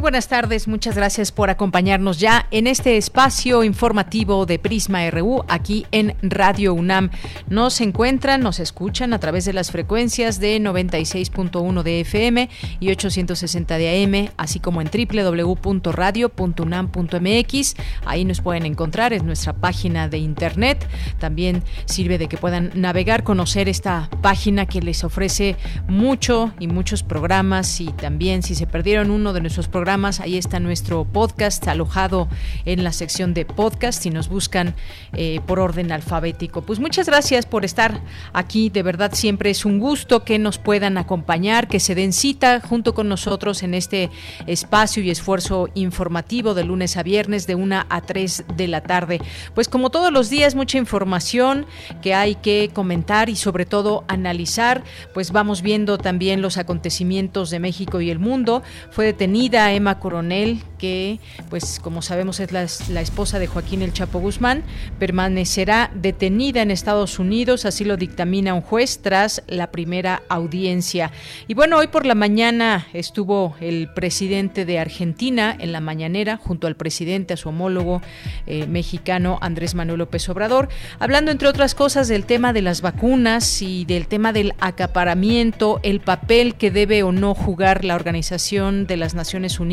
Buenas tardes, muchas gracias por acompañarnos ya en este espacio informativo de Prisma RU aquí en Radio UNAM. Nos encuentran, nos escuchan a través de las frecuencias de 96.1 de FM y 860 de AM, así como en www.radio.unam.mx. Ahí nos pueden encontrar, en nuestra página de internet. También sirve de que puedan navegar, conocer esta página que les ofrece mucho y muchos programas y también si se perdieron uno de nuestros programas, Ahí está nuestro podcast alojado en la sección de podcast y nos buscan eh, por orden alfabético. Pues muchas gracias por estar aquí. De verdad siempre es un gusto que nos puedan acompañar, que se den cita junto con nosotros en este espacio y esfuerzo informativo de lunes a viernes de 1 a 3 de la tarde. Pues como todos los días, mucha información que hay que comentar y sobre todo analizar. Pues vamos viendo también los acontecimientos de México y el mundo. Fue detenida Emma Coronel, que, pues como sabemos, es la, esposa de Joaquín El Chapo Guzmán, permanecerá detenida en Estados Unidos, así lo dictamina un juez tras la primera audiencia. Y bueno, hoy por la mañana estuvo el presidente de Argentina en la mañanera, junto al presidente, a su homólogo eh, mexicano Andrés Manuel López Obrador, hablando entre otras cosas del tema de las vacunas y del tema del acaparamiento, el papel que debe o no jugar la Organización de las Naciones Unidas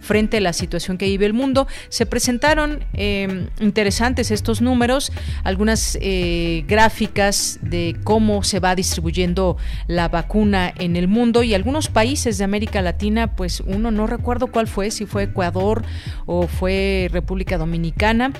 frente a la situación que vive el mundo. Se presentaron eh, interesantes estos números, algunas eh, gráficas de cómo se va distribuyendo la vacuna en el mundo y algunos países de América Latina, pues uno no recuerdo cuál fue, si fue Ecuador o fue República Dominicana,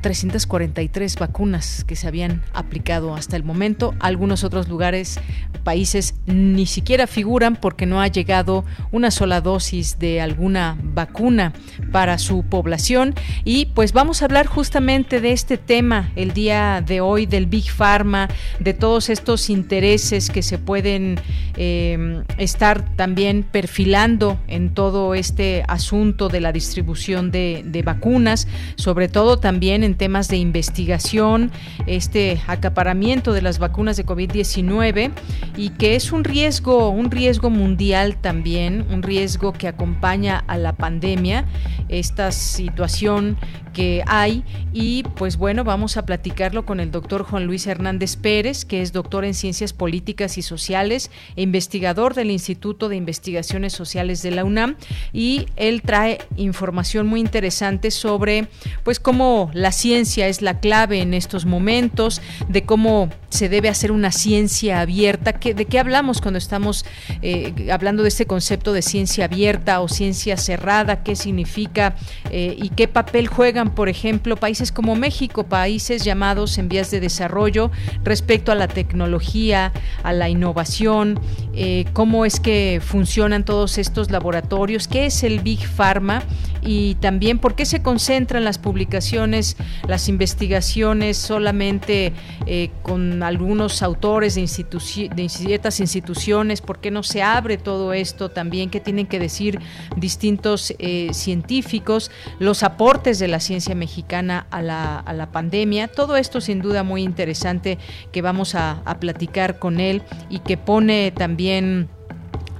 343 eh, vacunas que se habían aplicado hasta el momento. Algunos otros lugares, países ni siquiera figuran porque no ha llegado una sola dosis de alguna vacuna para su población. Y pues vamos a hablar justamente de este tema el día de hoy, del Big Pharma, de todos estos intereses que se pueden eh, estar también perfilando en todo este asunto de la distribución de, de vacunas, sobre todo también en temas de investigación, este acaparamiento de las vacunas de COVID-19 y que es un riesgo, un riesgo mundial también, un riesgo que acompaña a la pandemia, esta situación que hay. Y pues bueno, vamos a platicarlo con el doctor Juan Luis Hernández Pérez, que es doctor en Ciencias Políticas y Sociales e investigador del Instituto de Investigaciones Sociales de la UNAM. Y él trae información muy interesante sobre pues cómo la ciencia es la clave en estos momentos, de cómo se debe hacer una ciencia abierta, de qué hablamos cuando estamos eh, hablando de este concepto de ciencia abierta o ciencia cerrada, qué significa eh, y qué papel juegan por ejemplo, países como México, países llamados en vías de desarrollo respecto a la tecnología, a la innovación, eh, cómo es que funcionan todos estos laboratorios, qué es el Big Pharma y también por qué se concentran las publicaciones, las investigaciones solamente eh, con algunos autores de, de ciertas instituciones, por qué no se abre todo esto también, qué tienen que decir distintos eh, científicos, los aportes de la ciencia mexicana a la, a la, pandemia, todo esto sin duda muy interesante que vamos a, a platicar con él y que pone también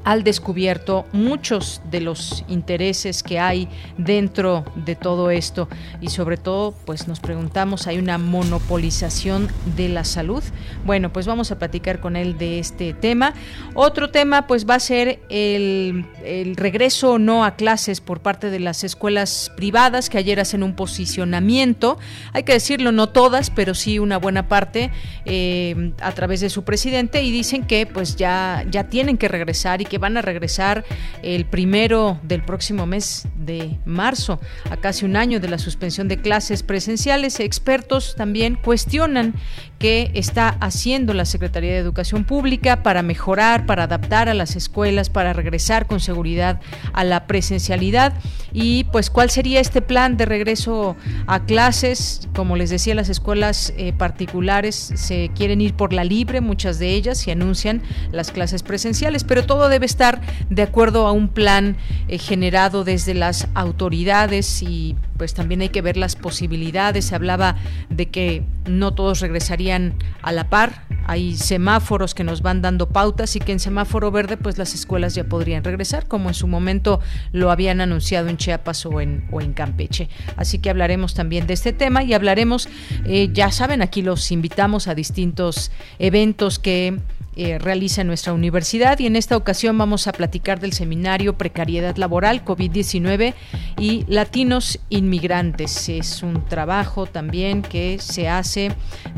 al descubierto muchos de los intereses que hay dentro de todo esto. Y sobre todo pues nos preguntamos hay una monopolización de la salud bueno pues vamos a platicar con él de este tema. Otro tema pues va a ser el, regreso o no a clases por parte de las escuelas privadas que ayer hacen un posicionamiento. Hay que decirlo no todas pero sí una buena parte eh, a través de su presidente y dicen que pues ya ya tienen que regresar y que van a regresar el primero del próximo mes de marzo, a casi un año de la suspensión de clases presenciales. Expertos también cuestionan qué está haciendo la Secretaría de Educación Pública para mejorar, para adaptar a las escuelas, para regresar con seguridad a la presencialidad y pues cuál sería este plan de regreso a clases. Como les decía, las escuelas eh, particulares se quieren ir por la libre, muchas de ellas, y anuncian las clases presenciales, pero todo debe estar de acuerdo a un plan eh, generado desde las autoridades y pues también hay que ver las posibilidades. Se hablaba de que no todos regresarían a la par. Hay semáforos que nos van dando pautas y que en semáforo verde pues las escuelas ya podrían regresar, como en su momento lo habían anunciado en Chiapas o en, o en Campeche. Así que hablaremos también de este tema y hablaremos, eh, ya saben, aquí los invitamos a distintos eventos que eh, realiza nuestra universidad y en esta ocasión vamos a platicar del seminario Precariedad Laboral, COVID-19 y Latinos Inmigrantes. Es un trabajo también que se hace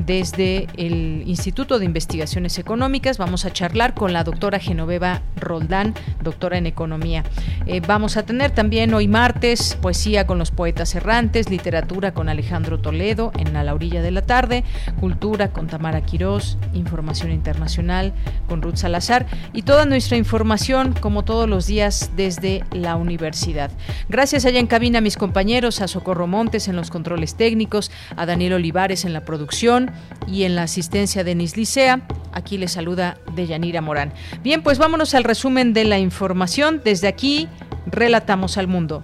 desde el Instituto de Investigaciones Económicas. Vamos a charlar con la doctora Genoveva Roldán, doctora en Economía. Eh, vamos a tener también hoy martes poesía con los poetas errantes, literatura con Alejandro Toledo en A la orilla de la tarde, cultura con Tamara Quirós, información internacional con Ruth Salazar y toda nuestra información como todos los días desde la universidad. Gracias allá en cabina a mis compañeros, a Socorro Montes en los controles técnicos, a Daniel Olivares en la producción y en la asistencia de Licea. Aquí les saluda Deyanira Morán. Bien, pues vámonos al resumen de la información. Desde aquí, relatamos al mundo.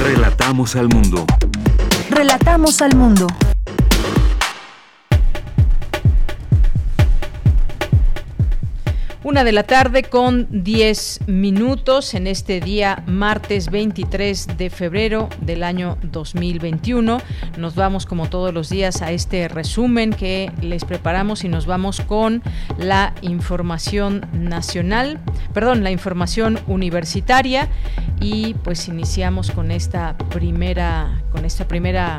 Relatamos al mundo. Relatamos al mundo. Una de la tarde con 10 minutos en este día martes 23 de febrero del año 2021. Nos vamos como todos los días a este resumen que les preparamos y nos vamos con la información nacional, perdón, la información universitaria y pues iniciamos con esta primera con esta primera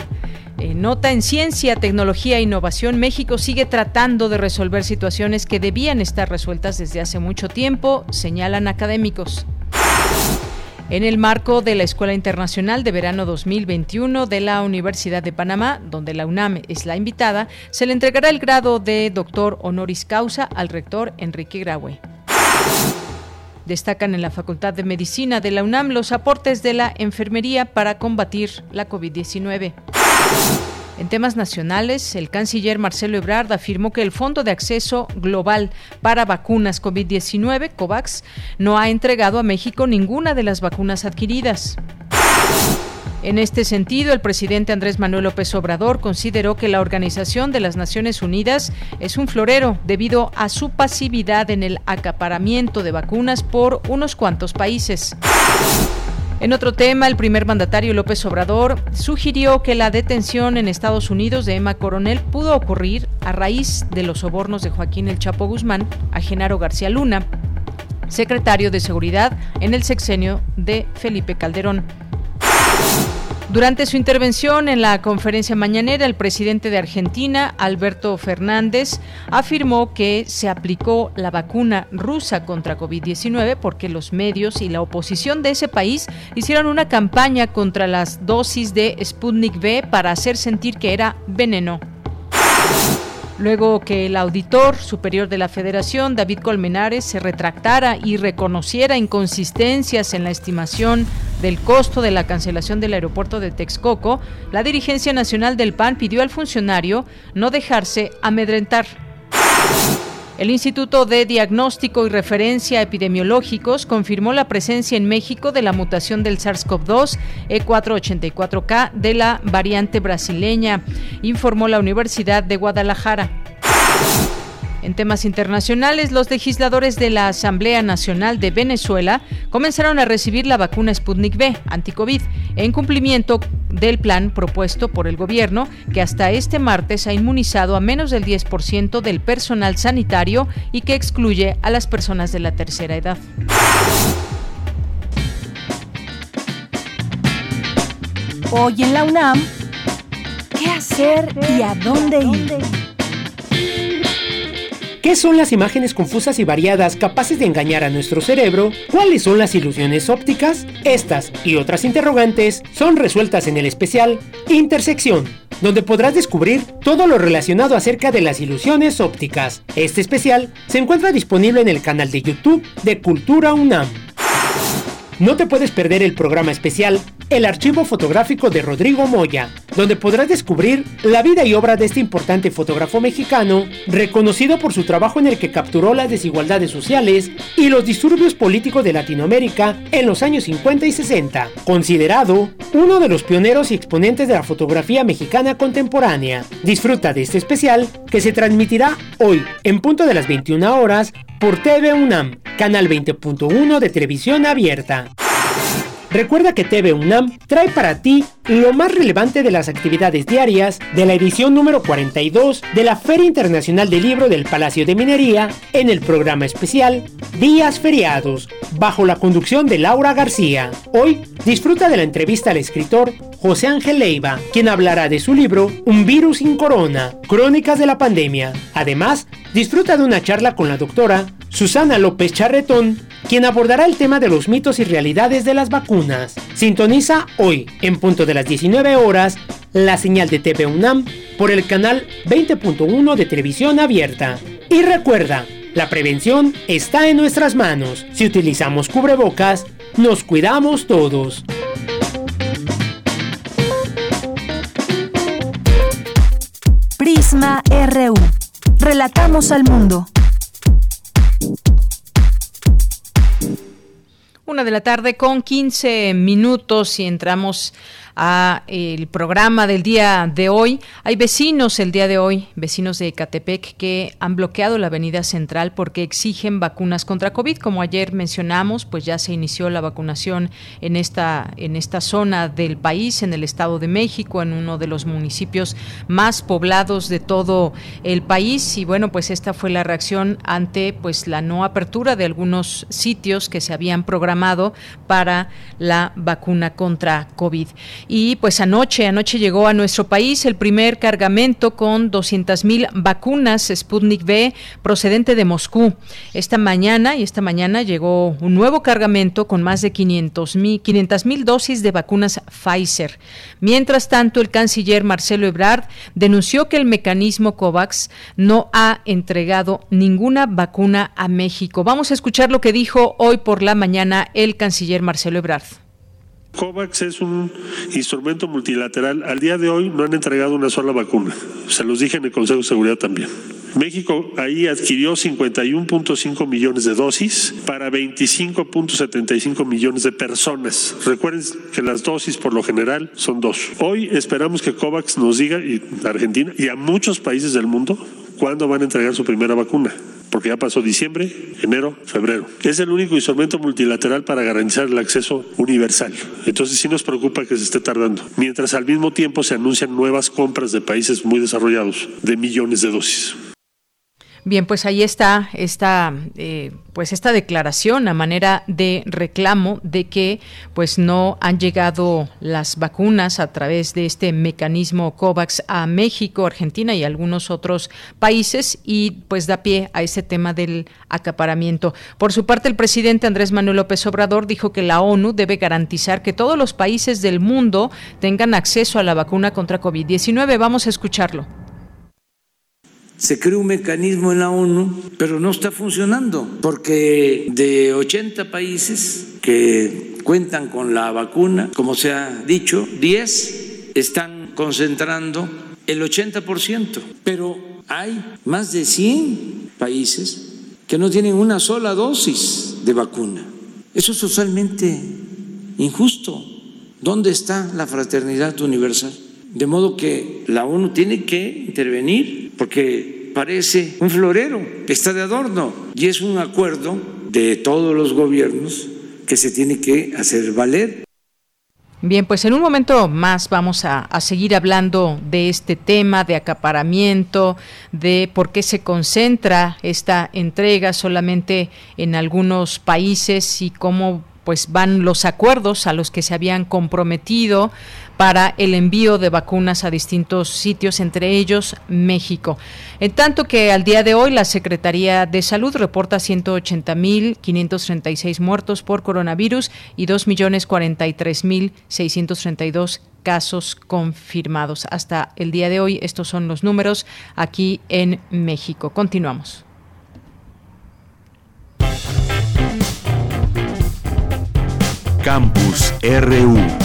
eh, nota en ciencia, tecnología e innovación, México sigue tratando de resolver situaciones que debían estar resueltas desde hace mucho tiempo, señalan académicos. En el marco de la Escuela Internacional de Verano 2021 de la Universidad de Panamá, donde la UNAM es la invitada, se le entregará el grado de doctor honoris causa al rector Enrique Graue. Destacan en la Facultad de Medicina de la UNAM los aportes de la enfermería para combatir la COVID-19. En temas nacionales, el canciller Marcelo Ebrard afirmó que el Fondo de Acceso Global para Vacunas COVID-19, COVAX, no ha entregado a México ninguna de las vacunas adquiridas. En este sentido, el presidente Andrés Manuel López Obrador consideró que la Organización de las Naciones Unidas es un florero debido a su pasividad en el acaparamiento de vacunas por unos cuantos países. En otro tema, el primer mandatario López Obrador sugirió que la detención en Estados Unidos de Emma Coronel pudo ocurrir a raíz de los sobornos de Joaquín El Chapo Guzmán a Genaro García Luna, secretario de Seguridad en el sexenio de Felipe Calderón. Durante su intervención en la conferencia mañanera, el presidente de Argentina, Alberto Fernández, afirmó que se aplicó la vacuna rusa contra COVID-19 porque los medios y la oposición de ese país hicieron una campaña contra las dosis de Sputnik V para hacer sentir que era veneno. Luego que el auditor superior de la Federación, David Colmenares, se retractara y reconociera inconsistencias en la estimación del costo de la cancelación del aeropuerto de Texcoco, la dirigencia nacional del PAN pidió al funcionario no dejarse amedrentar. El Instituto de Diagnóstico y Referencia Epidemiológicos confirmó la presencia en México de la mutación del SARS-CoV-2 E484K de la variante brasileña, informó la Universidad de Guadalajara. En temas internacionales, los legisladores de la Asamblea Nacional de Venezuela comenzaron a recibir la vacuna Sputnik V anti-COVID en cumplimiento del plan propuesto por el gobierno que hasta este martes ha inmunizado a menos del 10% del personal sanitario y que excluye a las personas de la tercera edad. Hoy en la UNAM, ¿qué hacer y a dónde ir? ¿Qué son las imágenes confusas y variadas capaces de engañar a nuestro cerebro? ¿Cuáles son las ilusiones ópticas? Estas y otras interrogantes son resueltas en el especial Intersección, donde podrás descubrir todo lo relacionado acerca de las ilusiones ópticas. Este especial se encuentra disponible en el canal de YouTube de Cultura UNAM. No te puedes perder el programa especial El archivo fotográfico de Rodrigo Moya, donde podrás descubrir la vida y obra de este importante fotógrafo mexicano, reconocido por su trabajo en el que capturó las desigualdades sociales y los disturbios políticos de Latinoamérica en los años 50 y 60, considerado uno de los pioneros y exponentes de la fotografía mexicana contemporánea. Disfruta de este especial que se transmitirá hoy en punto de las 21 horas por TV UNAM, canal 20.1 de televisión abierta. Recuerda que TV UNAM trae para ti lo más relevante de las actividades diarias de la edición número 42 de la Feria Internacional del Libro del Palacio de Minería en el programa especial Días Feriados, bajo la conducción de Laura García. Hoy disfruta de la entrevista al escritor José Ángel Leiva, quien hablará de su libro Un virus sin corona, crónicas de la pandemia. Además, disfruta de una charla con la doctora Susana López Charretón, quien abordará el tema de los mitos y realidades de las vacunas. Sintoniza hoy, en punto de las 19 horas, la señal de TV UNAM por el canal 20.1 de televisión abierta. Y recuerda, la prevención está en nuestras manos. Si utilizamos cubrebocas, nos cuidamos todos. Prisma RU. Relatamos al mundo. Una de la tarde con 15 minutos y entramos a el programa del día de hoy. Hay vecinos el día de hoy, vecinos de Ecatepec, que han bloqueado la avenida central porque exigen vacunas contra COVID. Como ayer mencionamos, pues ya se inició la vacunación en esta, en esta zona del país, en el Estado de México, en uno de los municipios más poblados de todo el país. Y bueno, pues esta fue la reacción ante pues la no apertura de algunos sitios que se habían programado para la vacuna contra COVID. Y pues anoche, anoche llegó a nuestro país el primer cargamento con 200 mil vacunas Sputnik V procedente de Moscú. Esta mañana y esta mañana llegó un nuevo cargamento con más de 500 mil dosis de vacunas Pfizer. Mientras tanto, el canciller Marcelo Ebrard denunció que el mecanismo COVAX no ha entregado ninguna vacuna a México. Vamos a escuchar lo que dijo hoy por la mañana el canciller Marcelo Ebrard. COVAX es un instrumento multilateral. Al día de hoy no han entregado una sola vacuna. Se los dije en el Consejo de Seguridad también. México ahí adquirió 51.5 millones de dosis para 25.75 millones de personas. Recuerden que las dosis por lo general son dos. Hoy esperamos que COVAX nos diga, y Argentina, y a muchos países del mundo, cuándo van a entregar su primera vacuna porque ya pasó diciembre, enero, febrero. Es el único instrumento multilateral para garantizar el acceso universal. Entonces sí nos preocupa que se esté tardando. Mientras al mismo tiempo se anuncian nuevas compras de países muy desarrollados de millones de dosis. Bien, pues ahí está esta, eh, pues esta declaración a manera de reclamo de que pues no han llegado las vacunas a través de este mecanismo COVAX a México, Argentina y algunos otros países y pues da pie a ese tema del acaparamiento. Por su parte, el presidente Andrés Manuel López Obrador dijo que la ONU debe garantizar que todos los países del mundo tengan acceso a la vacuna contra COVID-19. Vamos a escucharlo se creó un mecanismo en la ONU, pero no está funcionando, porque de 80 países que cuentan con la vacuna, como se ha dicho, 10 están concentrando el 80%, pero hay más de 100 países que no tienen una sola dosis de vacuna. Eso es totalmente injusto. ¿Dónde está la fraternidad universal? De modo que la ONU tiene que intervenir porque parece un florero, está de adorno y es un acuerdo de todos los gobiernos que se tiene que hacer valer. Bien, pues en un momento más vamos a, a, seguir hablando de este tema de acaparamiento, de por qué se concentra esta entrega solamente en algunos países y cómo pues van los acuerdos a los que se habían comprometido para el envío de vacunas a distintos sitios, entre ellos México. En tanto que al día de hoy la Secretaría de Salud reporta 180.536 muertos por coronavirus y 2.043.632 casos confirmados. Hasta el día de hoy estos son los números aquí en México. Continuamos. Campus RU.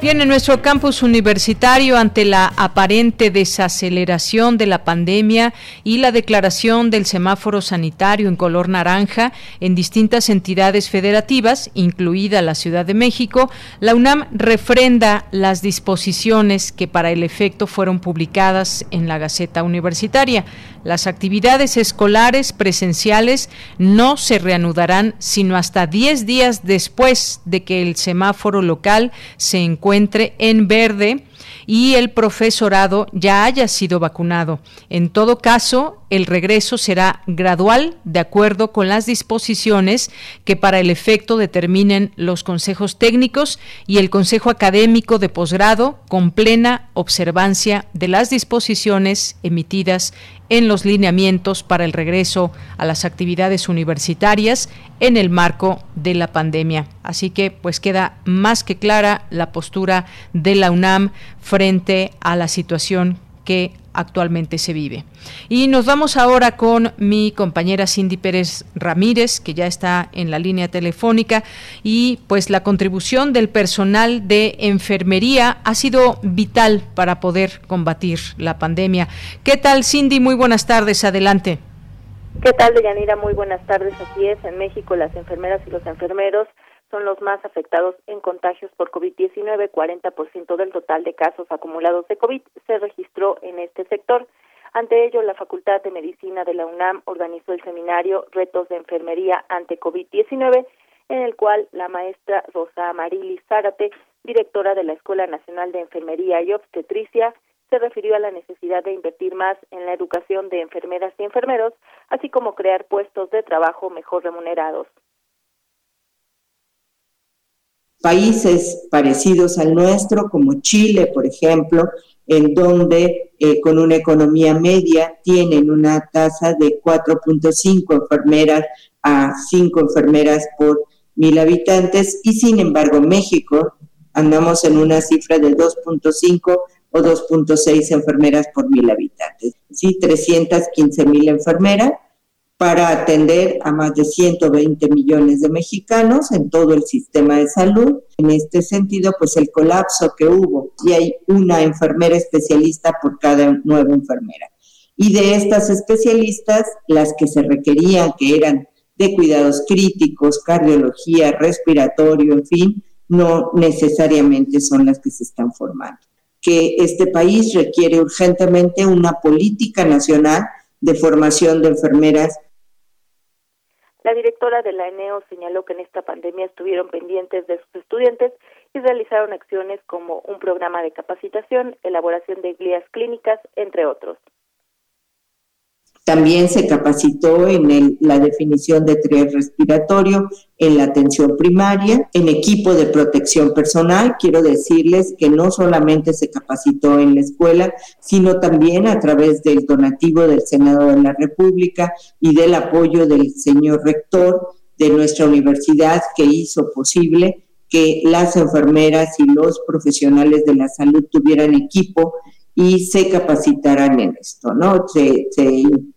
Bien, en nuestro campus universitario, ante la aparente desaceleración de la pandemia y la declaración del semáforo sanitario en color naranja en distintas entidades federativas, incluida la Ciudad de México, la UNAM refrenda las disposiciones que para el efecto fueron publicadas en la Gaceta Universitaria. Las actividades escolares presenciales no se reanudarán sino hasta 10 días después de que el semáforo local se encuentre en verde y el profesorado ya haya sido vacunado. En todo caso, el regreso será gradual de acuerdo con las disposiciones que para el efecto determinen los consejos técnicos y el Consejo Académico de Posgrado con plena observancia de las disposiciones emitidas en los lineamientos para el regreso a las actividades universitarias en el marco de la pandemia. Así que pues queda más que clara la postura de la UNAM frente a la situación que actualmente se vive. Y nos vamos ahora con mi compañera Cindy Pérez Ramírez, que ya está en la línea telefónica, y pues la contribución del personal de enfermería ha sido vital para poder combatir la pandemia. ¿Qué tal, Cindy? Muy buenas tardes, adelante. ¿Qué tal, Deyanira? Muy buenas tardes. Así es, en México las enfermeras y los enfermeros son los más afectados en contagios por COVID-19. 40% del total de casos acumulados de COVID se registró en este sector. Ante ello, la Facultad de Medicina de la UNAM organizó el seminario Retos de Enfermería ante COVID-19, en el cual la maestra Rosa Amarili Zárate, directora de la Escuela Nacional de Enfermería y Obstetricia, se refirió a la necesidad de invertir más en la educación de enfermeras y enfermeros, así como crear puestos de trabajo mejor remunerados. Países parecidos al nuestro, como Chile, por ejemplo, en donde eh, con una economía media tienen una tasa de 4.5 enfermeras a 5 enfermeras por mil habitantes y sin embargo México andamos en una cifra de 2.5 o 2.6 enfermeras por mil habitantes. Sí, 315 mil enfermeras para atender a más de 120 millones de mexicanos en todo el sistema de salud. En este sentido, pues el colapso que hubo, y hay una enfermera especialista por cada nueva enfermera. Y de estas especialistas, las que se requerían, que eran de cuidados críticos, cardiología, respiratorio, en fin, no necesariamente son las que se están formando que este país requiere urgentemente una política nacional de formación de enfermeras. La directora de la ENEO señaló que en esta pandemia estuvieron pendientes de sus estudiantes y realizaron acciones como un programa de capacitación, elaboración de guías clínicas, entre otros. También se capacitó en la definición de triage respiratorio, en la atención primaria, en equipo de protección personal. Quiero decirles que no solamente se capacitó en la escuela, sino también a través del donativo del Senado de la República y del apoyo del señor rector de nuestra universidad que hizo posible que las enfermeras y los profesionales de la salud tuvieran equipo y se capacitarán en esto, ¿no? Se,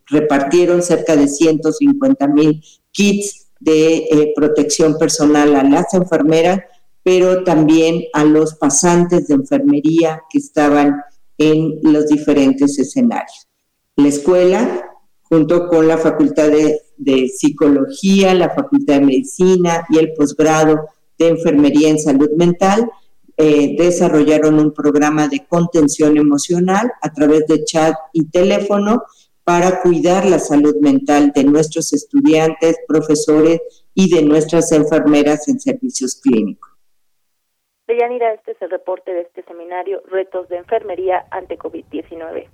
repartieron cerca de 150 mil kits de eh, protección personal a las enfermeras, pero también a los pasantes de enfermería que estaban en los diferentes escenarios. La escuela, junto con la Facultad de, Psicología, la Facultad de Medicina y el posgrado de Enfermería en Salud Mental, eh, desarrollaron un programa de contención emocional a través de chat y teléfono para cuidar la salud mental de nuestros estudiantes, profesores y de nuestras enfermeras en servicios clínicos. Deyanira, este es el reporte de este seminario Retos de Enfermería ante COVID-19.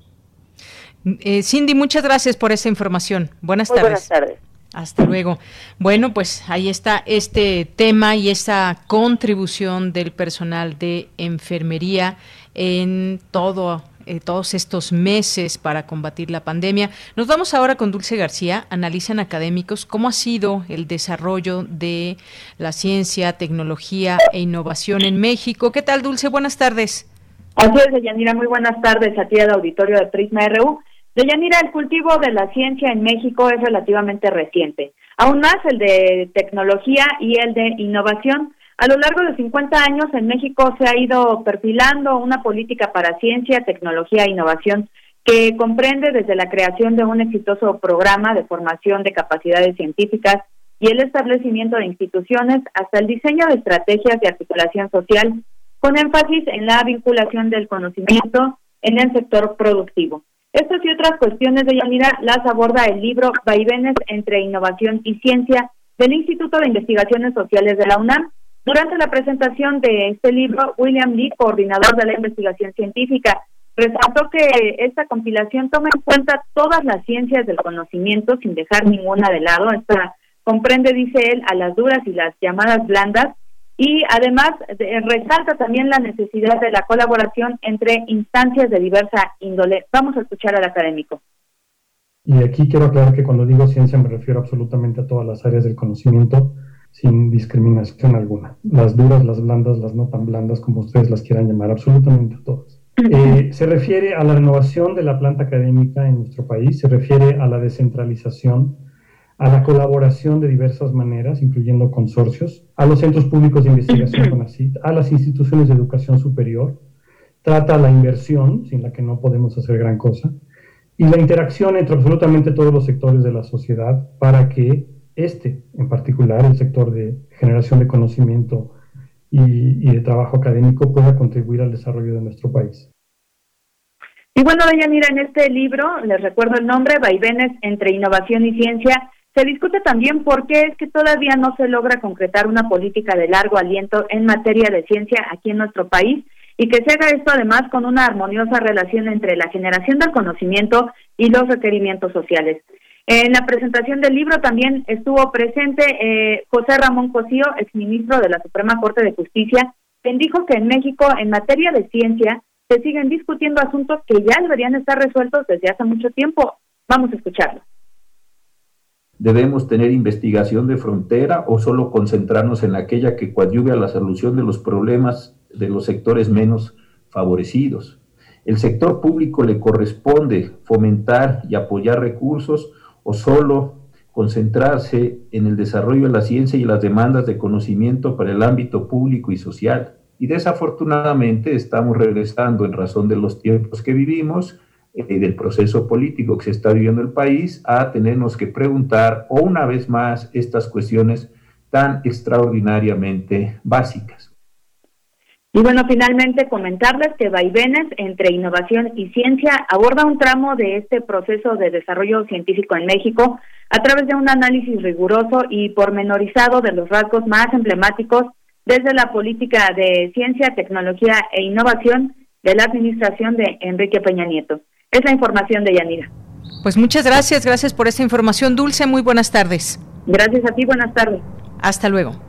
Eh, Cindy, muchas gracias por esta información. Buenas tardes. Buenas tardes. Hasta luego. Bueno, pues ahí está este tema y esa contribución del personal de enfermería en todo eh, todos estos meses para combatir la pandemia. Nos vamos ahora con Dulce García. Analizan académicos cómo ha sido el desarrollo de la ciencia, tecnología e innovación en México. ¿Qué tal, Dulce? Buenas tardes. Así es, Deyanira. Muy buenas tardes a ti, al auditorio de Prisma RU. Deyanira, el cultivo de la ciencia en México es relativamente reciente. Aún más el de tecnología y el de innovación. A lo largo de 50 años en México se ha ido perfilando una política para ciencia, tecnología e innovación que comprende desde la creación de un exitoso programa de formación de capacidades científicas y el establecimiento de instituciones hasta el diseño de estrategias de articulación social con énfasis en la vinculación del conocimiento en el sector productivo. Estas y otras cuestiones de Yanira las aborda el libro Vaivenes entre innovación y ciencia del Instituto de Investigaciones Sociales de la UNAM, durante la presentación de este libro, William Lee, coordinador de la investigación científica, resaltó que esta compilación toma en cuenta todas las ciencias del conocimiento sin dejar ninguna de lado. Esta comprende, dice él, a las duras y las llamadas blandas y además resalta también la necesidad de la colaboración entre instancias de diversa índole. Vamos a escuchar al académico. Y aquí quiero aclarar que cuando digo ciencia me refiero absolutamente a todas las áreas del conocimiento sin discriminación alguna. Las duras, las blandas, las no tan blandas, como ustedes las quieran llamar, absolutamente todas. Eh, se refiere a la renovación de la planta académica en nuestro país, se refiere a la descentralización, a la colaboración de diversas maneras, incluyendo consorcios, a los centros públicos de investigación con ACID, a las instituciones de educación superior, trata la inversión, sin la que no podemos hacer gran cosa, y la interacción entre absolutamente todos los sectores de la sociedad para que este, en particular, el sector de generación de conocimiento y, de trabajo académico, pueda contribuir al desarrollo de nuestro país. Y bueno, mira en este libro, les recuerdo el nombre, Vaivenes entre innovación y ciencia, se discute también por qué es que todavía no se logra concretar una política de largo aliento en materia de ciencia aquí en nuestro país y que se haga esto además con una armoniosa relación entre la generación del conocimiento y los requerimientos sociales. En la presentación del libro también estuvo presente eh, José Ramón Cosío, exministro de la Suprema Corte de Justicia, quien dijo que en México, en materia de ciencia, se siguen discutiendo asuntos que ya deberían estar resueltos desde hace mucho tiempo. Vamos a escucharlo. ¿Debemos tener investigación de frontera o solo concentrarnos en aquella que coadyuve a la solución de los problemas de los sectores menos favorecidos? El sector público le corresponde fomentar y apoyar recursos o solo concentrarse en el desarrollo de la ciencia y las demandas de conocimiento para el ámbito público y social. Y desafortunadamente estamos regresando en razón de los tiempos que vivimos, y eh, del proceso político que se está viviendo el país, a tenernos que preguntar o una vez más estas cuestiones tan extraordinariamente básicas. Y bueno, finalmente comentarles que Vaivenes entre innovación y ciencia aborda un tramo de este proceso de desarrollo científico en México a través de un análisis riguroso y pormenorizado de los rasgos más emblemáticos desde la política de ciencia, tecnología e innovación de la administración de Enrique Peña Nieto. Es la información de Yanira. Pues muchas gracias, gracias por esta información, Dulce. Muy buenas tardes. Gracias a ti, buenas tardes. Hasta luego.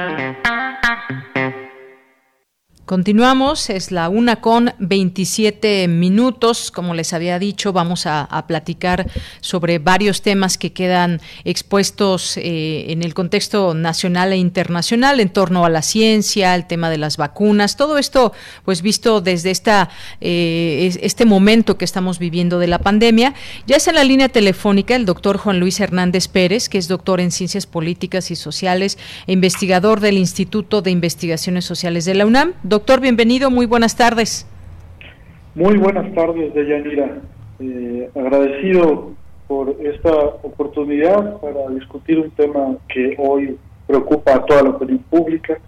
Continuamos, es la una con 27 minutos. Como les había dicho, vamos a, platicar sobre varios temas que quedan expuestos eh, en el contexto nacional e internacional en torno a la ciencia, el tema de las vacunas, todo esto, pues visto desde esta, eh, este momento que estamos viviendo de la pandemia. Ya es en la línea telefónica el doctor Juan Luis Hernández Pérez, que es doctor en Ciencias Políticas y Sociales e investigador del Instituto de Investigaciones Sociales de la UNAM. Bienvenido, muy buenas tardes. Muy buenas tardes, Deyanira. Eh, agradecido por esta oportunidad para discutir un tema que hoy preocupa a toda la opinión pública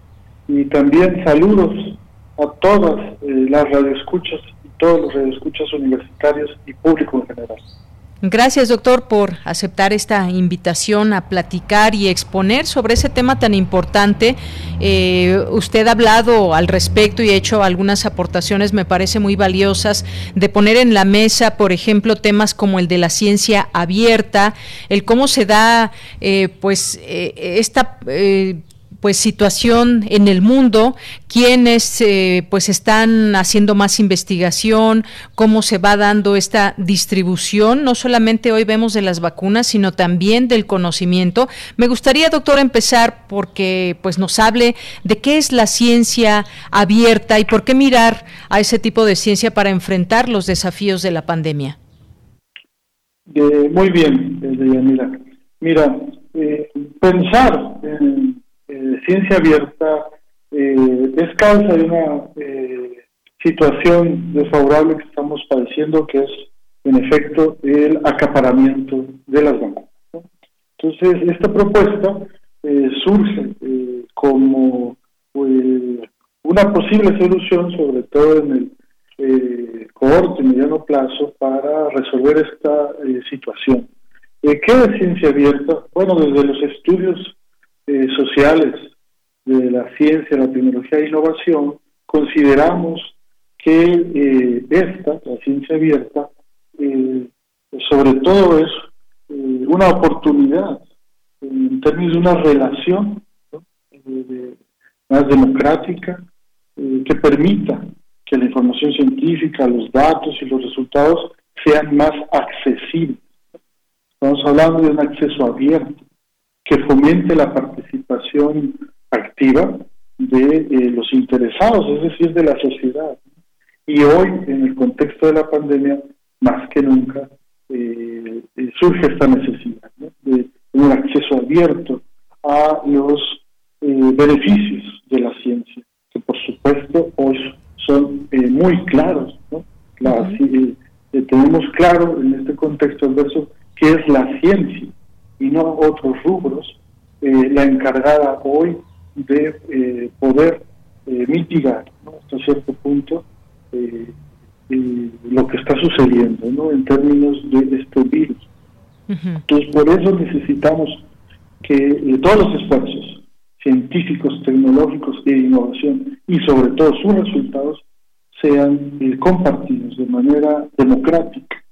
y también saludos a todas eh, las radioescuchas y todos los radioescuchas universitarios y público en general. Gracias, doctor, por aceptar esta invitación a platicar y exponer sobre ese tema tan importante. Eh, usted ha hablado al respecto y ha hecho algunas aportaciones, me parece muy valiosas, de poner en la mesa, por ejemplo, temas como el de la ciencia abierta, el cómo se da, eh, pues, eh, esta pues situación en el mundo, quiénes eh, pues están haciendo más investigación, cómo se va dando esta distribución, no solamente hoy vemos de las vacunas, sino también del conocimiento. Me gustaría, doctor, empezar porque pues nos hable de qué es la ciencia abierta y por qué mirar a ese tipo de ciencia para enfrentar los desafíos de la pandemia. Eh, muy bien, Mira, mira eh, pensar en eh, ciencia abierta eh, es causa de una eh, situación desfavorable que estamos padeciendo, que es en efecto el acaparamiento de las vacunas. Entonces, esta propuesta surge como una posible solución, sobre todo en el corto y mediano plazo, para resolver esta situación. ¿Qué es ciencia abierta? Bueno, desde los estudios eh, sociales de la ciencia, la tecnología e innovación, consideramos que eh, esta, la ciencia abierta, eh, sobre todo es una oportunidad en términos de una relación más democrática que permita que la información científica, los datos y los resultados sean más accesibles. Estamos hablando de un acceso abierto que fomente la participación activa de eh, los interesados, es decir, de la sociedad. Y hoy, en el contexto de la pandemia, más que nunca, eh, eh, surge esta necesidad de un acceso abierto a los beneficios de la ciencia, que por supuesto hoy son muy claros. tenemos claro en este contexto adverso qué es la ciencia y no otros rubros, eh, la encargada hoy de eh, poder eh, mitigar hasta cierto punto lo que está sucediendo ¿no? en términos de este virus. Entonces, por eso necesitamos que todos los esfuerzos científicos, tecnológicos e innovación y sobre todo sus resultados sean compartidos de manera democrática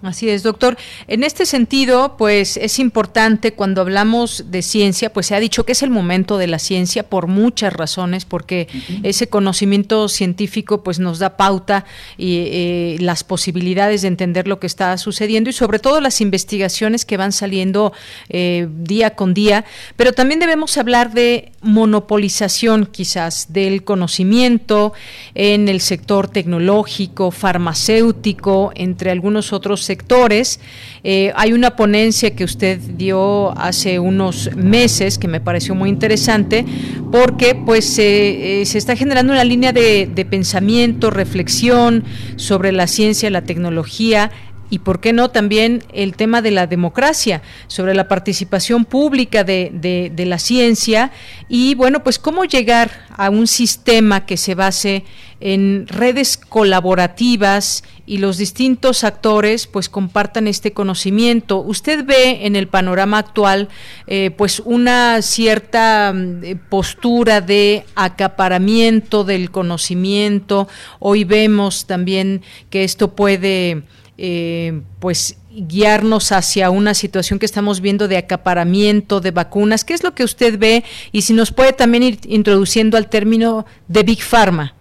Así es, doctor. En este sentido, pues es importante cuando hablamos de ciencia, pues se ha dicho que es el momento de la ciencia por muchas razones, porque ese conocimiento científico pues nos da pauta y eh, las posibilidades de entender lo que está sucediendo y sobre todo las investigaciones que van saliendo eh, día con día. Pero también debemos hablar de monopolización, quizás, del conocimiento en el sector tecnológico, farmacéutico, entre algunos otros sectores. Eh, hay una ponencia que usted dio hace unos meses que me pareció muy interesante porque pues eh, se está generando una línea de, de pensamiento, reflexión sobre la ciencia, la tecnología y por qué no también el tema de la democracia, sobre la participación pública de, de, la ciencia y bueno, pues cómo llegar a un sistema que se base en redes colaborativas y los distintos actores pues compartan este conocimiento. Usted ve en el panorama actual eh, pues una cierta mm, postura de acaparamiento del conocimiento. Hoy vemos también que esto puede eh, pues guiarnos hacia una situación que estamos viendo de acaparamiento de vacunas. ¿Qué es lo que usted ve? Y si nos puede también ir introduciendo al término de Big Pharma.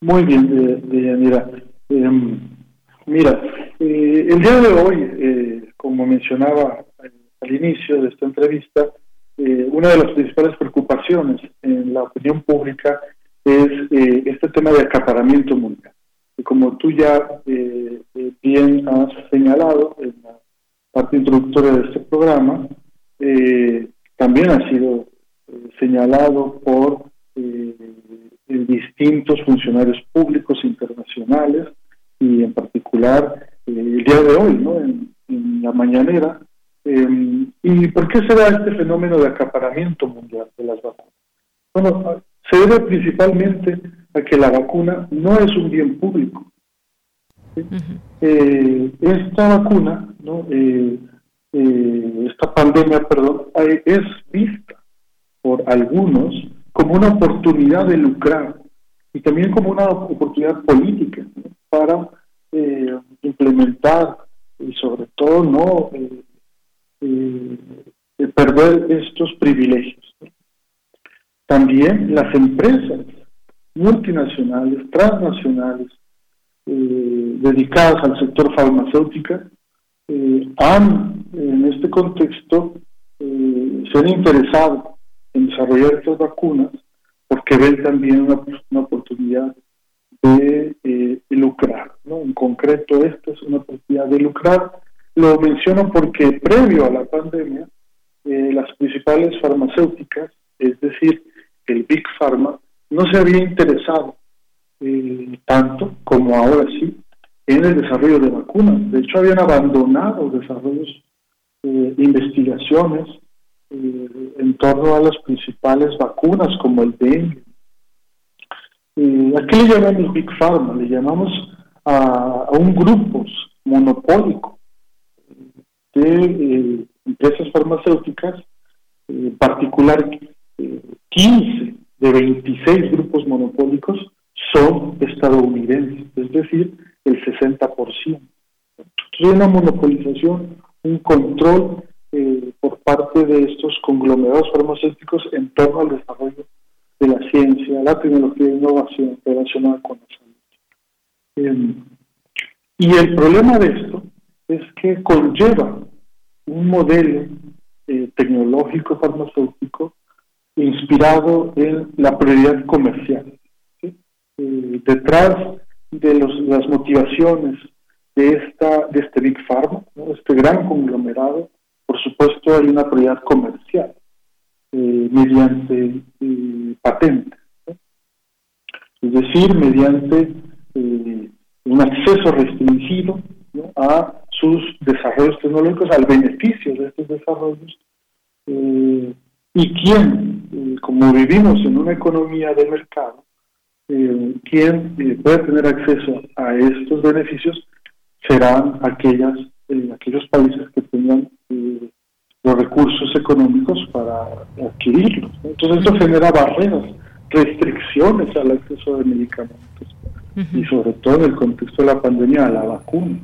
Muy bien, mira. Em, mira, eh, el día de hoy, eh, como mencionaba al inicio de esta entrevista, una de las principales preocupaciones en la opinión pública es este tema de acaparamiento mundial como tú ya eh, eh, bien has señalado en la parte introductoria de este programa, eh, también ha sido señalado por distintos funcionarios públicos internacionales y en particular el día de hoy, ¿no? en, la mañanera. ¿Y por qué se da este fenómeno de acaparamiento mundial de las vacunas? Bueno, se debe principalmente a que la vacuna no es un bien público. Eh, esta vacuna, ¿no? Eh, eh, esta pandemia, perdón, es vista por algunos como una oportunidad de lucrar y también como una oportunidad política para implementar y sobre todo no perder estos privilegios. También las empresas multinacionales, transnacionales, eh, dedicadas al sector farmacéutico, eh, han en este contexto eh, se han interesado en desarrollar estas vacunas porque ven también una, oportunidad de, de, lucrar. ¿no? En concreto, esta es una oportunidad de lucrar. Lo menciono porque previo a la pandemia, las principales farmacéuticas, es decir, el Big Pharma, no se había interesado eh, tanto como ahora sí en el desarrollo de vacunas. De hecho, habían abandonado desarrollos, eh, investigaciones eh, en torno a las principales vacunas como el dengue. ¿A qué le llamamos Big Pharma? Le llamamos a, un grupo monopólico de empresas farmacéuticas, en particular 15 de 26 grupos monopólicos son estadounidenses, es decir, el 60%. Entonces una monopolización, un control eh, por parte de estos conglomerados farmacéuticos en torno al desarrollo de la ciencia, la tecnología e innovación relacionada con la salud. Y el problema de esto es que conlleva un modelo eh, tecnológico farmacéutico inspirado en la prioridad comercial. Eh, detrás de las motivaciones de, esta, de este Big Pharma, este gran conglomerado, por supuesto hay una prioridad comercial eh, mediante eh, patentes, es decir, mediante un acceso restringido a sus desarrollos tecnológicos, al beneficio de estos desarrollos y quién, eh, como vivimos en una economía de mercado, eh, quien eh, puede tener acceso a estos beneficios serán aquellas, aquellos países que tengan los recursos económicos para adquirirlos. Entonces esto genera barreras, restricciones al acceso de medicamentos y sobre todo en el contexto de la pandemia a la vacuna.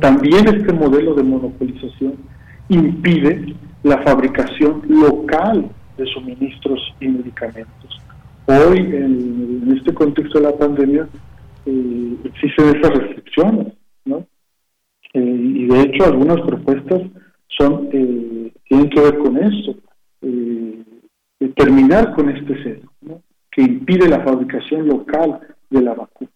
También este modelo de monopolización impide la fabricación local de suministros y medicamentos. Hoy, en, este contexto de la pandemia, eh, existen esas restricciones, ¿no? Eh, y de hecho, algunas propuestas son eh, tienen que ver con eso, terminar con este sesgo, que impide la fabricación local de la vacuna.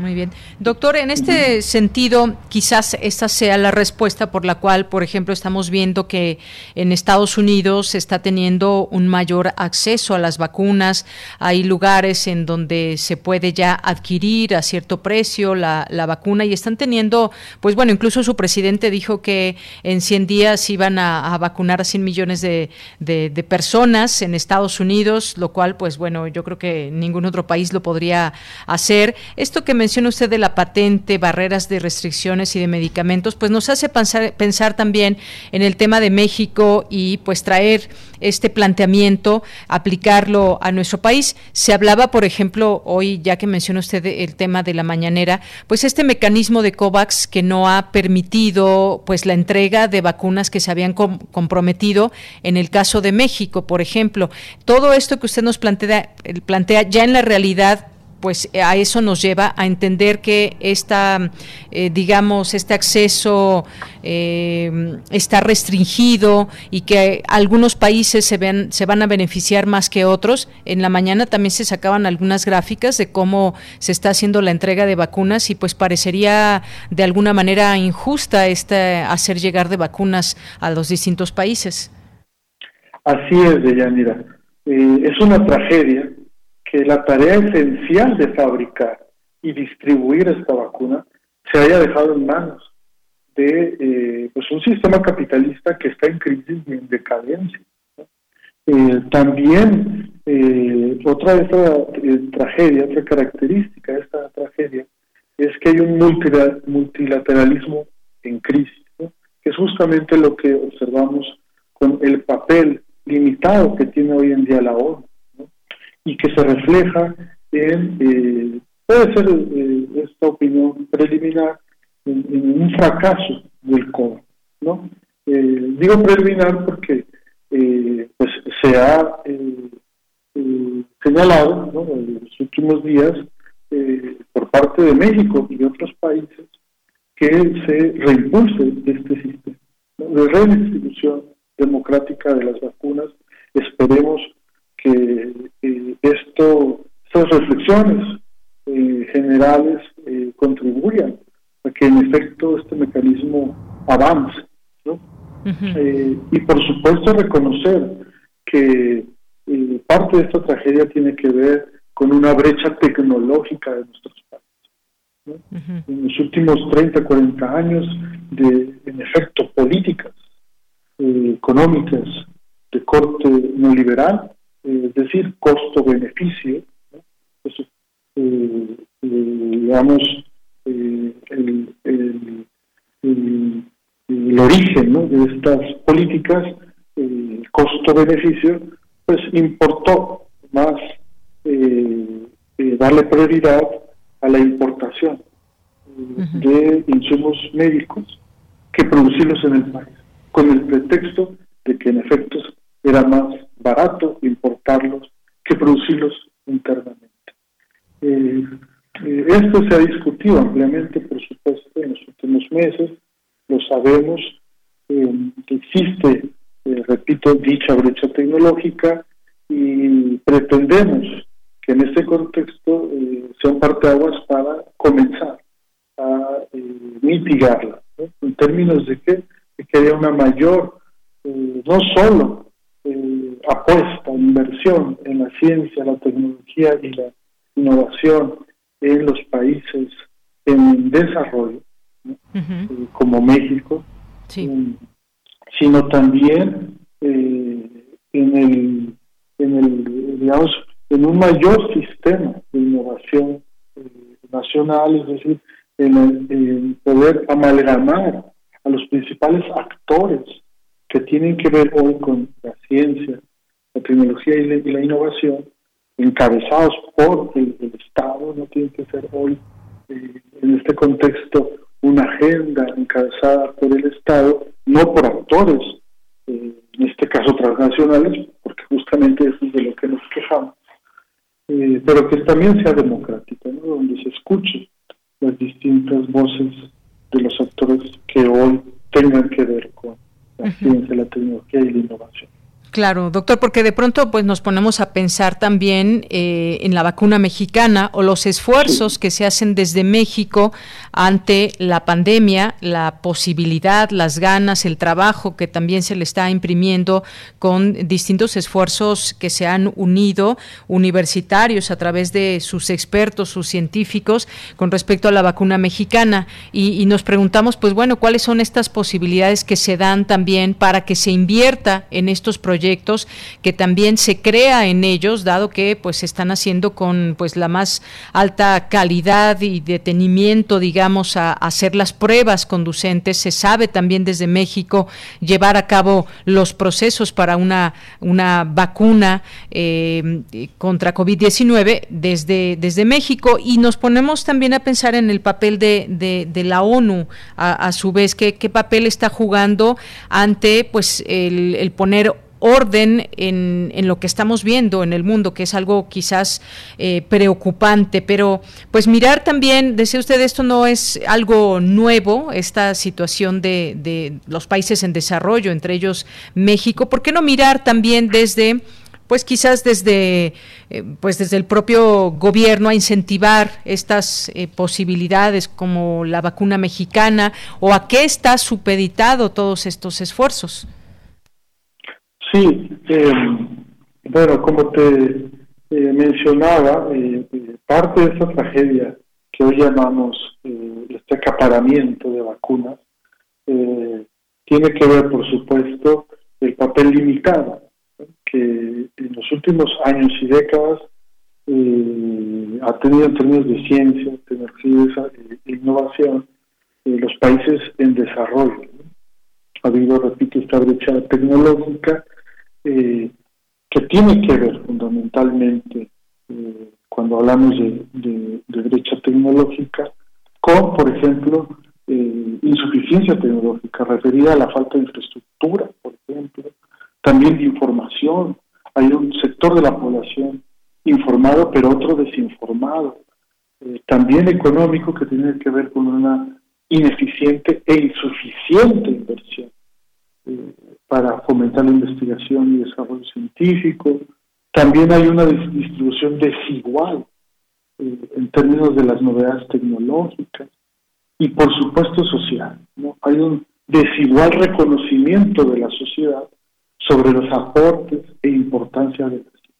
Muy bien. Doctor, en este sentido, quizás esta sea la respuesta por la cual, por ejemplo, estamos viendo que en Estados Unidos se está teniendo un mayor acceso a las vacunas. Hay lugares en donde se puede ya adquirir a cierto precio la, vacuna y están teniendo, pues bueno, incluso su presidente dijo que en 100 días iban a, vacunar a 100 millones de, de personas en Estados Unidos, lo cual, pues bueno, yo creo que ningún otro país lo podría hacer. Esto que menciona usted de la patente, barreras de restricciones y de medicamentos, pues nos hace pensar, también en el tema de México y pues traer este planteamiento, aplicarlo a nuestro país. Se hablaba, por ejemplo, hoy, ya que menciona usted el tema de la mañanera, pues este mecanismo de COVAX que no ha permitido pues la entrega de vacunas que se habían comprometido en el caso de México, por ejemplo. Todo esto que usted nos plantea, plantea ya en la realidad pues eh, a eso nos lleva a entender que esta, eh, digamos, este acceso eh, está restringido y que algunos países se, ven, se van a beneficiar más que otros. En la mañana también se sacaban algunas gráficas de cómo se está haciendo la entrega de vacunas y pues parecería de alguna manera injusta este hacer llegar de vacunas a los distintos países. Así es, Deyanira. es una tragedia que la tarea esencial de fabricar y distribuir esta vacuna se haya dejado en manos de eh, pues un sistema capitalista que está en crisis y en decadencia. Eh, también eh, otra de esta tragedia, otra característica de esta tragedia es que hay un multilateralismo en crisis, que es justamente lo que observamos con el papel limitado que tiene hoy en día la ONU y que se refleja en, eh, puede ser eh, esta opinión preliminar, en, un fracaso del COA. ¿no? Eh, digo preliminar porque pues se ha señalado en los últimos días por parte de México y otros países que se reimpulse este sistema de redistribución democrática de las vacunas. Esperemos que esto, estas reflexiones eh, generales eh, contribuyan a que en efecto este mecanismo avance. Eh, y por supuesto reconocer que parte de esta tragedia tiene que ver con una brecha tecnológica de nuestros países. En los últimos 30, 40 años de, en efecto, políticas económicas de corte neoliberal, es decir, costo-beneficio, eh, digamos, eh, el, el, el, origen de estas políticas, el costo-beneficio, pues importó más eh, darle prioridad a la importación de insumos médicos que producirlos en el país, con el pretexto de que en efecto era más barato importarlos que producirlos internamente. Eh, eh, esto se ha discutido ampliamente, por supuesto, en los últimos meses, lo sabemos, eh, existe, eh, repito, dicha brecha tecnológica y pretendemos que en este contexto sea un parteaguas para comenzar a mitigarla, en términos de que, de que haya una mayor, no solo apuesta, inversión en la ciencia, la tecnología y la innovación en los países en desarrollo, eh, como México, eh, sino también eh, en el, en el, digamos, en un mayor sistema de innovación nacional, es decir, en, poder amalgamar a los principales actores que tienen que ver hoy con la ciencia, la tecnología y la innovación, encabezados por el, Estado, no tiene que ser hoy eh, en este contexto una agenda encabezada por el Estado, no por actores, eh, en este caso transnacionales, porque justamente eso es de lo que nos quejamos, eh, pero que también sea democrática, donde se escuchen las distintas voces de los actores que hoy tengan que ver con la ciencia, la tecnología y la innovación. Claro, doctor, porque de pronto pues nos ponemos a pensar también eh, en la vacuna mexicana o los esfuerzos que se hacen desde México ante la pandemia, la posibilidad, las ganas, el trabajo que también se le está imprimiendo con distintos esfuerzos que se han unido universitarios a través de sus expertos, sus científicos con respecto a la vacuna mexicana. Y, nos preguntamos pues bueno cuáles son estas posibilidades que se dan también para que se invierta en estos proyectos proyectos que también se crea en ellos, dado que pues se están haciendo con pues la más alta calidad y detenimiento, digamos, a, hacer las pruebas conducentes. Se sabe también desde México llevar a cabo los procesos para una, una vacuna eh, contra COVID-19 desde, desde México y nos ponemos también a pensar en el papel de, de, la ONU a, su vez, qué, qué papel está jugando ante pues el, el poner orden en, lo que estamos viendo en el mundo, que es algo quizás eh, preocupante, pero pues mirar también, decía usted, esto no es algo nuevo, esta situación de, de los países en desarrollo, entre ellos México, ¿por qué no mirar también desde pues quizás desde eh, pues desde el propio gobierno a incentivar estas eh, posibilidades como la vacuna mexicana o a qué está supeditado todos estos esfuerzos. Sí, eh, bueno, como te eh, mencionaba, eh, parte de esa tragedia que hoy llamamos este acaparamiento de vacunas tiene que ver, por supuesto, el papel limitado que en los últimos años y décadas ha tenido en términos de ciencia, tecnología innovación, eh, los países en desarrollo. Ha habido, repito, esta brecha tecnológica eh, que tiene que ver fundamentalmente, eh, cuando hablamos de, brecha tecnológica, con, por ejemplo, insuficiencia tecnológica referida a la falta de infraestructura, por ejemplo, también de información. Hay un sector de la población informado, pero otro desinformado. también económico que tiene que ver con una ineficiente e insuficiente inversión eh, para fomentar la investigación y desarrollo científico. También hay una distribución desigual eh, en términos de las novedades tecnológicas y por supuesto social. ¿no? Hay un desigual reconocimiento de la sociedad sobre los aportes e importancia de la ciencia.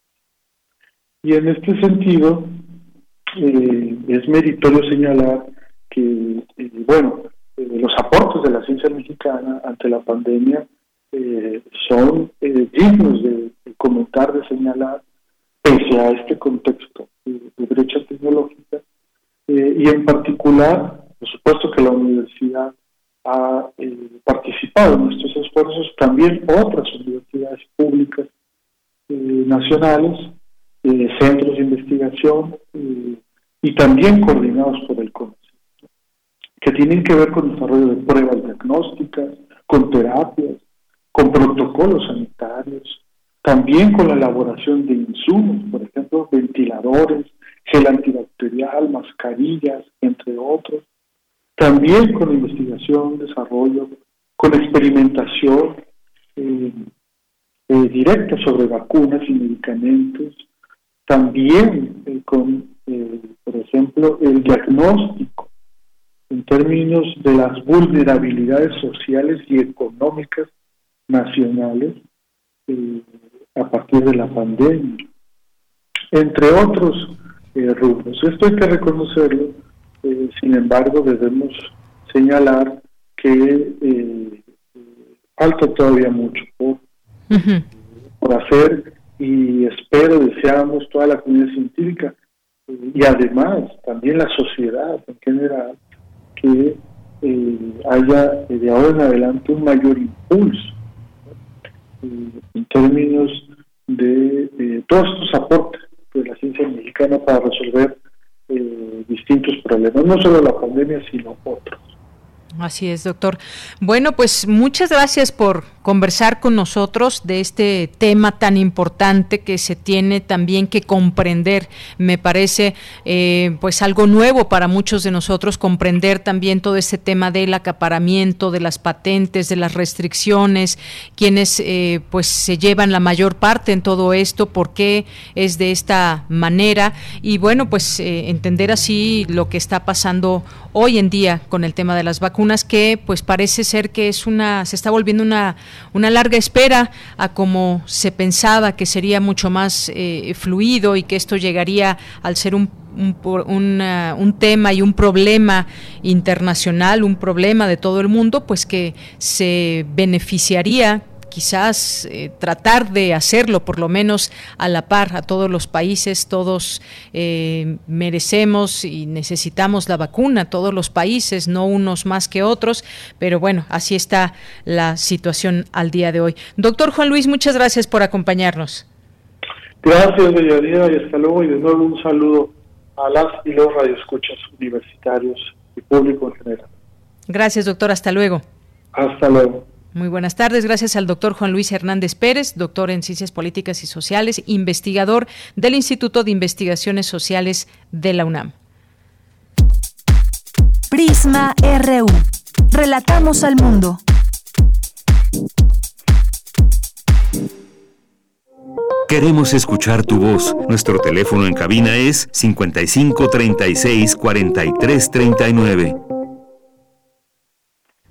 Y en este sentido, eh, es meritorio señalar que, eh, bueno, eh, los aportes de la ciencia mexicana ante la pandemia eh, son dignos de, comentar, de señalar, pese a este contexto de, brecha tecnológica, y en particular, por supuesto que la universidad ha participado en estos esfuerzos, también otras universidades públicas nacionales, centros de investigación y también coordinados por el CONE que tienen que ver con desarrollo de pruebas diagnósticas, con terapias, con protocolos sanitarios, también con la elaboración de insumos, por ejemplo, ventiladores, gel antibacterial, mascarillas, entre otros, también con investigación, desarrollo, con experimentación eh, eh, directa sobre vacunas y medicamentos, también eh, con, por ejemplo, el diagnóstico en términos de las vulnerabilidades sociales y económicas nacionales eh, a partir de la pandemia, entre otros eh, rubros. Esto hay que reconocerlo, eh, sin embargo debemos señalar que falta todavía mucho por, por hacer y espero, deseamos toda la comunidad científica y además también la sociedad en general que eh, haya eh, de ahora en adelante un mayor impulso eh, en términos de todos estos aportes de la ciencia mexicana para resolver distintos problemas, no solo la pandemia, sino otros. Así es, doctor. Bueno, pues muchas gracias por conversar con nosotros de este tema tan importante que se tiene también que comprender. Me parece eh, pues algo nuevo para muchos de nosotros comprender también todo este tema del acaparamiento, de las patentes, de las restricciones, quienes eh, pues se llevan la mayor parte en todo esto, por qué es de esta manera y bueno pues eh, entender así lo que está pasando hoy en día con el tema de las vacunas que pues parece ser que es una se está volviendo una una larga espera a como se pensaba que sería mucho más eh, fluido y que esto llegaría al ser un un, un, tema y un problema internacional, un problema de todo el mundo, pues que se beneficiaría quizás eh, tratar de hacerlo por lo menos a la par a todos los países, todos eh, merecemos y necesitamos la vacuna, todos los países, no unos más que otros, pero bueno, así está la situación al día de hoy. Doctor Juan Luis, muchas gracias por acompañarnos. Gracias, Deyanira, y hasta luego, y de nuevo un saludo a las y los radioescuchas universitarios y público en general. Gracias, doctor, hasta luego. Hasta luego. Muy buenas tardes. Gracias al doctor Juan Luis Hernández Pérez, doctor en Ciencias Políticas y Sociales, investigador del Instituto de Investigaciones Sociales de la UNAM. Prisma RU. Relatamos al mundo. Queremos escuchar tu voz. Nuestro teléfono en cabina es 55 36 43 39.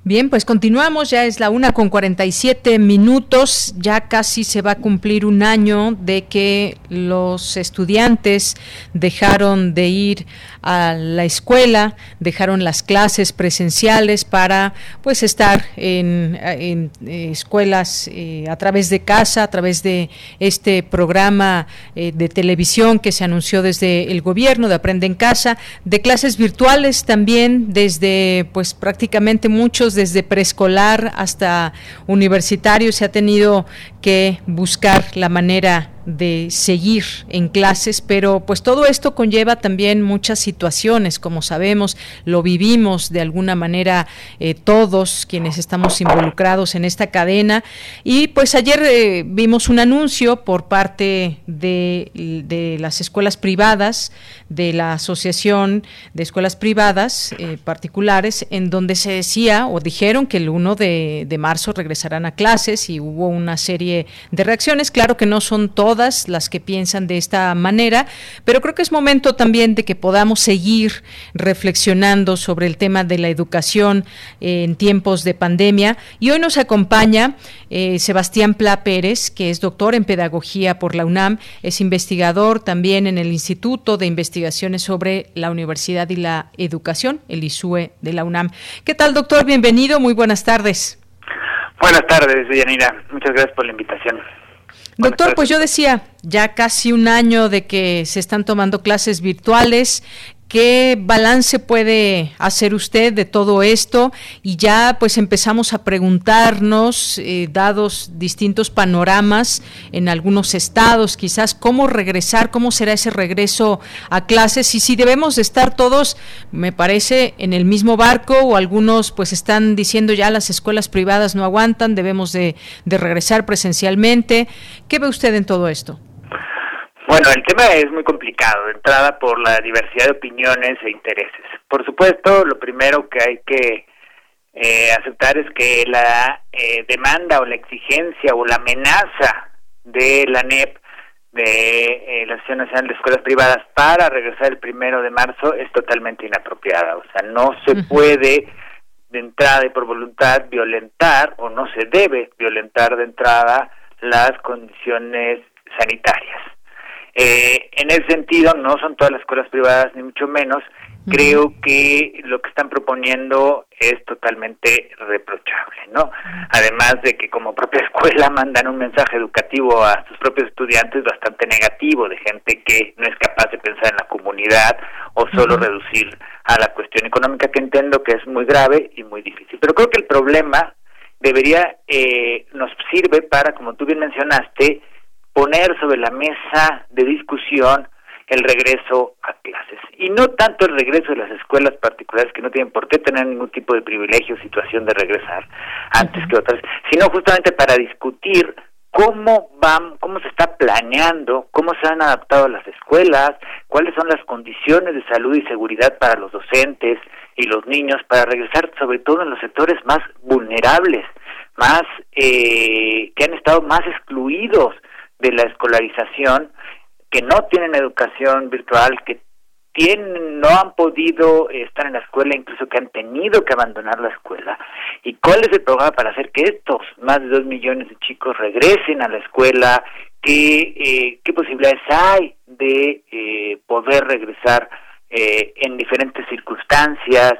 Bien, pues continuamos, ya es la una con 47 minutos, ya casi se va a cumplir un año de que los estudiantes dejaron de ir a la escuela, dejaron las clases presenciales para pues estar en, eh, escuelas eh, a través de casa, a través de este programa eh, de televisión que se anunció desde el gobierno de Aprende en Casa, de clases virtuales también desde pues prácticamente muchos desde preescolar hasta universitario se ha tenido que buscar la manera de seguir en clases, pero pues todo esto conlleva también muchas situaciones, como sabemos, lo vivimos de alguna manera eh, todos quienes estamos involucrados en esta cadena. Y pues ayer eh, vimos un anuncio por parte de, las escuelas privadas, de la Asociación de Escuelas Privadas eh, Particulares, en donde se decía o dijeron que el 1 de, de marzo regresarán a clases y hubo una serie de reacciones, claro que no son todas, las que piensan de esta manera, pero creo que es momento también de que podamos seguir reflexionando sobre el tema de la educación en tiempos de pandemia. Y hoy nos acompaña eh, Sebastián Pla Pérez, que es doctor en pedagogía por la UNAM, es investigador también en el Instituto de Investigaciones sobre la Universidad y la Educación, el ISUE de la UNAM. ¿Qué tal, doctor? Bienvenido, muy buenas tardes. Buenas tardes, Yanira. Muchas gracias por la invitación. Doctor, pues yo decía, ya casi un año de que se están tomando clases virtuales. ¿Qué balance puede hacer usted de todo esto? Y ya pues empezamos a preguntarnos, eh, dados distintos panoramas en algunos estados, quizás cómo regresar, cómo será ese regreso a clases y si debemos de estar todos, me parece, en el mismo barco o algunos pues están diciendo ya las escuelas privadas no aguantan, debemos de, de regresar presencialmente. ¿Qué ve usted en todo esto? Bueno, el tema es muy complicado, de entrada por la diversidad de opiniones e intereses. Por supuesto, lo primero que hay que eh, aceptar es que la eh, demanda o la exigencia o la amenaza de la NEP, de eh, la Asociación Nacional de Escuelas Privadas, para regresar el primero de marzo es totalmente inapropiada. O sea, no se puede de entrada y por voluntad violentar o no se debe violentar de entrada las condiciones sanitarias. Eh, en ese sentido, no son todas las escuelas privadas, ni mucho menos. Creo que lo que están proponiendo es totalmente reprochable, ¿no? Además de que como propia escuela mandan un mensaje educativo a sus propios estudiantes bastante negativo, de gente que no es capaz de pensar en la comunidad o solo reducir a la cuestión económica, que entiendo que es muy grave y muy difícil. Pero creo que el problema debería, eh, nos sirve para, como tú bien mencionaste, poner sobre la mesa de discusión el regreso a clases. Y no tanto el regreso de las escuelas particulares que no tienen por qué tener ningún tipo de privilegio o situación de regresar antes que otras, sino justamente para discutir cómo van, cómo se está planeando, cómo se han adaptado las escuelas, cuáles son las condiciones de salud y seguridad para los docentes y los niños para regresar sobre todo en los sectores más vulnerables, más eh, que han estado más excluidos de la escolarización, que no tienen educación virtual, que tienen, no han podido estar en la escuela, incluso que han tenido que abandonar la escuela. ¿Y cuál es el programa para hacer que estos más de dos millones de chicos regresen a la escuela? ¿Qué, eh, qué posibilidades hay de eh, poder regresar eh, en diferentes circunstancias?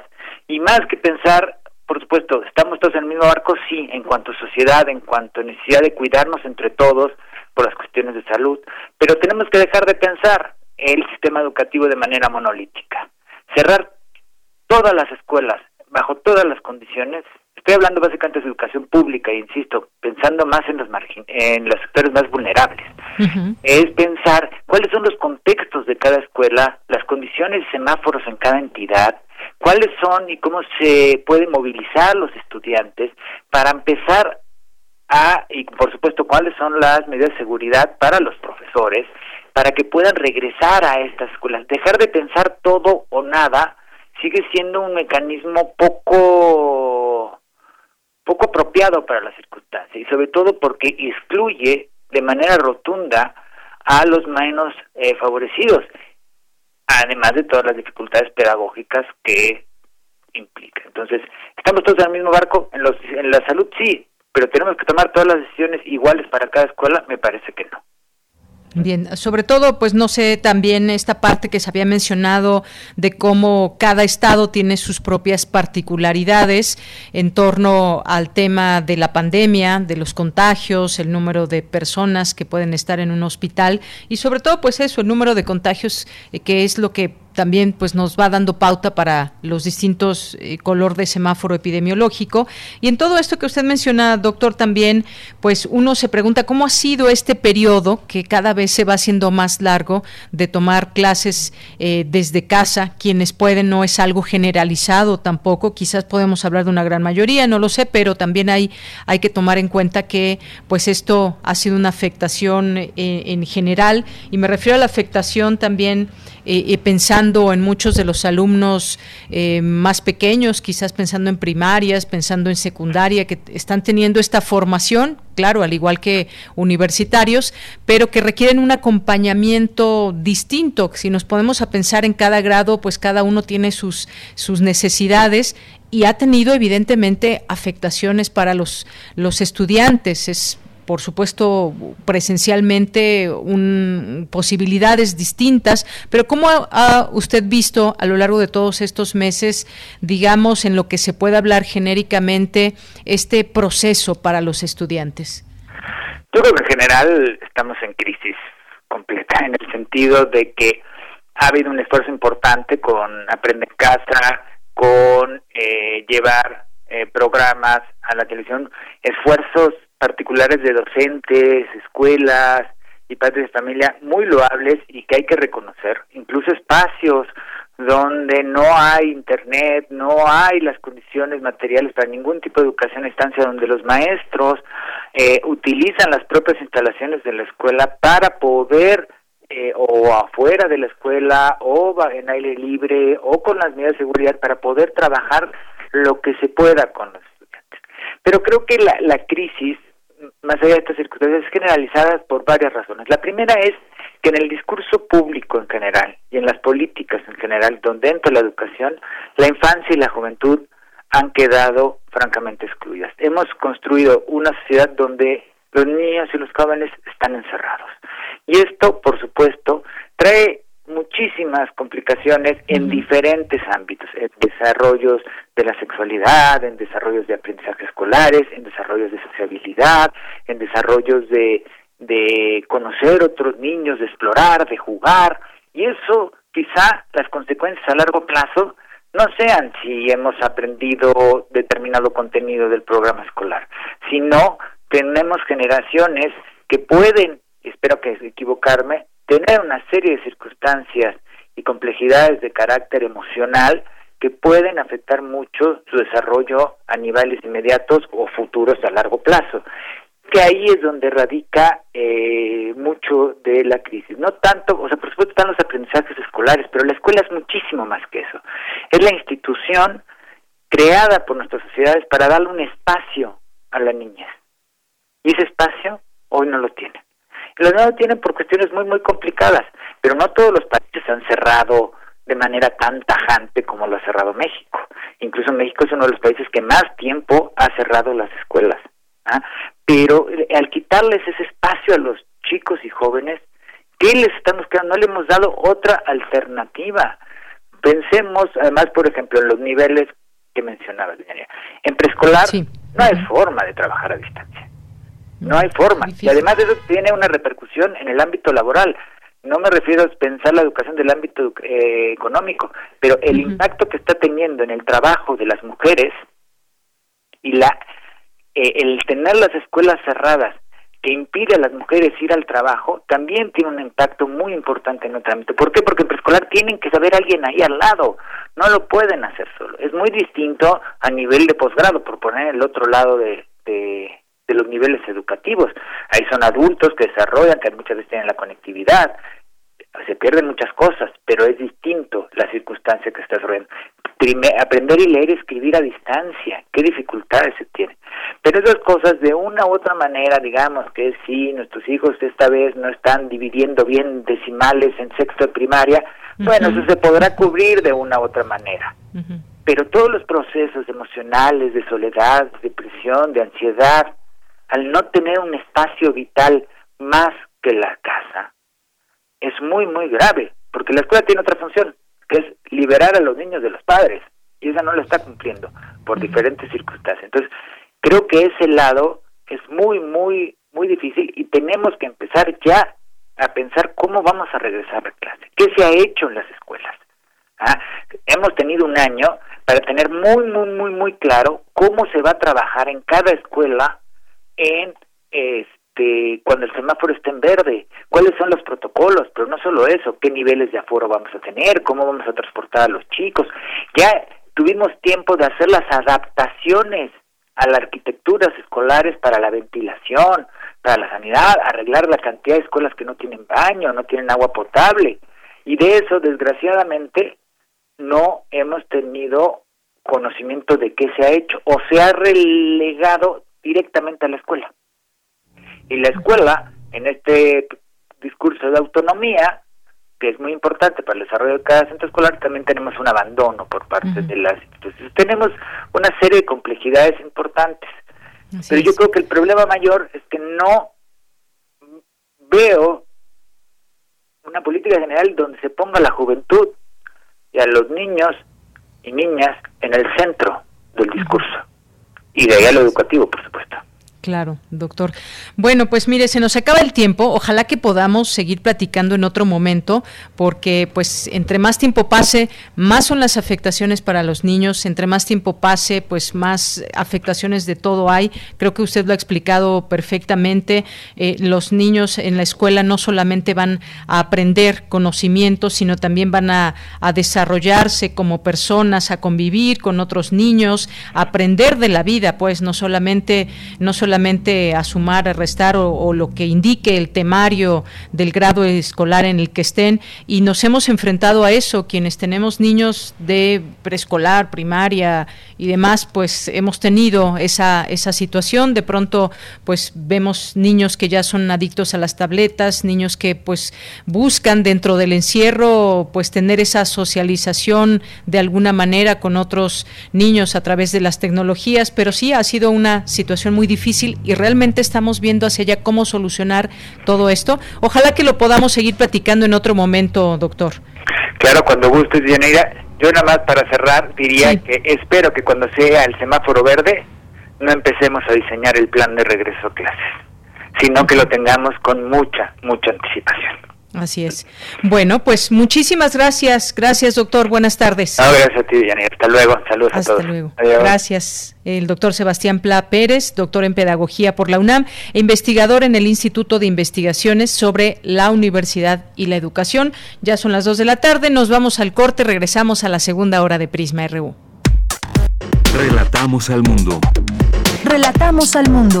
Y más que pensar, por supuesto, estamos todos en el mismo barco, sí, en cuanto a sociedad, en cuanto a necesidad de cuidarnos entre todos, por las cuestiones de salud, pero tenemos que dejar de pensar el sistema educativo de manera monolítica. Cerrar todas las escuelas bajo todas las condiciones, estoy hablando básicamente de educación pública, insisto, pensando más en los, en los sectores más vulnerables, es pensar cuáles son los contextos de cada escuela, las condiciones y semáforos en cada entidad, cuáles son y cómo se pueden movilizar los estudiantes para empezar y por supuesto cuáles son las medidas de seguridad para los profesores para que puedan regresar a estas escuelas. Dejar de pensar todo o nada sigue siendo un mecanismo poco poco apropiado para la circunstancia y sobre todo porque excluye de manera rotunda a los menos eh, favorecidos, además de todas las dificultades pedagógicas que implica. Entonces, estamos todos en el mismo barco, en, los, en la salud sí, pero tenemos que tomar todas las decisiones iguales para cada escuela, me parece que no. Bien, sobre todo, pues no sé, también esta parte que se había mencionado de cómo cada estado tiene sus propias particularidades en torno al tema de la pandemia, de los contagios, el número de personas que pueden estar en un hospital y sobre todo, pues eso, el número de contagios, eh, que es lo que también pues nos va dando pauta para los distintos eh, color de semáforo epidemiológico. Y en todo esto que usted menciona doctor también pues uno se pregunta cómo ha sido este periodo que cada vez se va haciendo más largo de tomar clases eh, desde casa quienes pueden no es algo generalizado tampoco. Quizás podemos hablar de una gran mayoría no lo sé pero también hay hay que tomar en cuenta que pues esto ha sido una afectación eh, en general. Y me refiero a la afectación también eh, pensando en muchos de los alumnos eh, más pequeños, quizás pensando en primarias, pensando en secundaria, que están teniendo esta formación, claro, al igual que universitarios, pero que requieren un acompañamiento distinto. Si nos ponemos a pensar en cada grado, pues cada uno tiene sus, sus necesidades y ha tenido evidentemente afectaciones para los, los estudiantes. Es por supuesto, presencialmente, un, posibilidades distintas, pero ¿cómo ha, usted visto a lo largo de todos estos meses, digamos, en lo que se puede hablar genéricamente, este proceso para los estudiantes? Yo creo que en general estamos en crisis completa, en el sentido de que ha habido un esfuerzo importante con Aprender en Casa, con eh, llevar eh, programas a la televisión, esfuerzos particulares de docentes, escuelas y padres de familia muy loables y que hay que reconocer, incluso espacios donde no hay internet, no hay las condiciones materiales para ningún tipo de educación a distancia, donde los maestros eh, utilizan las propias instalaciones de la escuela para poder eh, o afuera de la escuela o en aire libre o con las medidas de seguridad para poder trabajar lo que se pueda con los estudiantes. Pero creo que la, la crisis más allá de estas circunstancias generalizadas por varias razones. La primera es que en el discurso público en general y en las políticas en general, donde entra la educación, la infancia y la juventud han quedado francamente excluidas. Hemos construido una sociedad donde los niños y los jóvenes están encerrados. Y esto, por supuesto, trae muchísimas complicaciones en diferentes ámbitos, en desarrollos de la sexualidad, en desarrollos de aprendizaje escolares, en desarrollos de sociabilidad, en desarrollos de, de conocer otros niños, de explorar, de jugar, y eso quizá las consecuencias a largo plazo no sean si hemos aprendido determinado contenido del programa escolar, sino tenemos generaciones que pueden, espero que equivocarme, tener una serie de circunstancias y complejidades de carácter emocional que pueden afectar mucho su desarrollo a niveles inmediatos o futuros a largo plazo. Que ahí es donde radica eh, mucho de la crisis. No tanto, o sea, por supuesto están los aprendizajes escolares, pero la escuela es muchísimo más que eso. Es la institución creada por nuestras sociedades para darle un espacio a la niña. Y ese espacio hoy no lo tiene. Los no lo tienen por cuestiones muy, muy complicadas, pero no todos los países han cerrado de manera tan tajante como lo ha cerrado México. Incluso México es uno de los países que más tiempo ha cerrado las escuelas. ¿ah? Pero eh, al quitarles ese espacio a los chicos y jóvenes, ¿qué les estamos quedando? No le hemos dado otra alternativa. Pensemos, además, por ejemplo, en los niveles que mencionaba, En preescolar no hay forma de trabajar a distancia. No hay forma. Y además de eso tiene una repercusión en el ámbito laboral. No me refiero a pensar la educación del ámbito eh, económico, pero el impacto que está teniendo en el trabajo de las mujeres y la eh, el tener las escuelas cerradas que impide a las mujeres ir al trabajo también tiene un impacto muy importante en nuestro ámbito. ¿Por qué? Porque en preescolar tienen que saber alguien ahí al lado, no lo pueden hacer solo. Es muy distinto a nivel de posgrado, por poner el otro lado de, de los niveles educativos. Ahí son adultos que desarrollan, que muchas veces tienen la conectividad, se pierden muchas cosas, pero es distinto la circunstancia que está desarrollando. aprender y leer y escribir a distancia, qué dificultades se tienen. Pero esas cosas de una u otra manera, digamos que sí, nuestros hijos esta vez no están dividiendo bien decimales en sexto de primaria, bueno, eso se podrá cubrir de una u otra manera. pero todos los procesos emocionales de soledad, de depresión, de ansiedad, al no tener un espacio vital más que la casa, es muy, muy grave, porque la escuela tiene otra función, que es liberar a los niños de los padres, y esa no lo está cumpliendo por diferentes circunstancias. Entonces, creo que ese lado es muy, muy, muy difícil y tenemos que empezar ya a pensar cómo vamos a regresar a clase, qué se ha hecho en las escuelas. ¿Ah? Hemos tenido un año para tener muy, muy, muy, muy claro cómo se va a trabajar en cada escuela en este cuando el semáforo esté en verde, cuáles son los protocolos, pero no solo eso, qué niveles de aforo vamos a tener, cómo vamos a transportar a los chicos. Ya tuvimos tiempo de hacer las adaptaciones a las arquitecturas escolares para la ventilación, para la sanidad, arreglar la cantidad de escuelas que no tienen baño, no tienen agua potable. Y de eso, desgraciadamente, no hemos tenido conocimiento de qué se ha hecho o se ha relegado directamente a la escuela. Y la escuela, en este discurso de autonomía, que es muy importante para el desarrollo de cada centro escolar, también tenemos un abandono por parte de las instituciones. Tenemos una serie de complejidades importantes. Pero yo creo que el problema mayor es que no veo una política general donde se ponga la juventud y a los niños y niñas en el centro del discurso. Y de ahí educativo, por supuesto. Claro, doctor. Bueno, pues mire, se nos acaba el tiempo. Ojalá que podamos seguir platicando en otro momento, porque pues entre más tiempo pase, más son las afectaciones para los niños. Entre más tiempo pase, pues más afectaciones de todo hay. Creo que usted lo ha explicado perfectamente. Eh, los niños en la escuela no solamente van a aprender conocimientos, sino también van a, a desarrollarse como personas, a convivir con otros niños, a aprender de la vida, pues no solamente no solamente solamente a sumar, a restar o, lo que indique el temario del grado escolar en el que estén. Y nos hemos enfrentado a eso, quienes tenemos niños de preescolar, primaria y demás, pues hemos tenido esa, esa situación, de pronto pues vemos niños que ya son adictos a las tabletas, niños que pues buscan dentro del encierro pues tener esa socialización de alguna manera con otros niños a través de las tecnologías, pero sí ha sido una situación muy difícil y realmente estamos viendo hacia allá cómo solucionar todo esto. Ojalá que lo podamos seguir platicando en otro momento, doctor. Claro, cuando gustes, Yanira. Yo nada más para cerrar diría que espero que cuando sea el semáforo verde no empecemos a diseñar el plan de regreso a clases, sino que lo tengamos con mucha, mucha anticipación. Así es. Bueno, pues muchísimas gracias. Gracias, doctor. Buenas tardes. gracias a ti, Diana. Hasta luego. Saludos Hasta a todos. luego. Gracias. El doctor Sebastián Pla Pérez, doctor en Pedagogía por la UNAM e investigador en el Instituto de Investigaciones sobre la Universidad y la Educación. Ya son las dos de la tarde. Nos vamos al corte. Regresamos a la segunda hora de Prisma RU. Relatamos al mundo. Relatamos al mundo.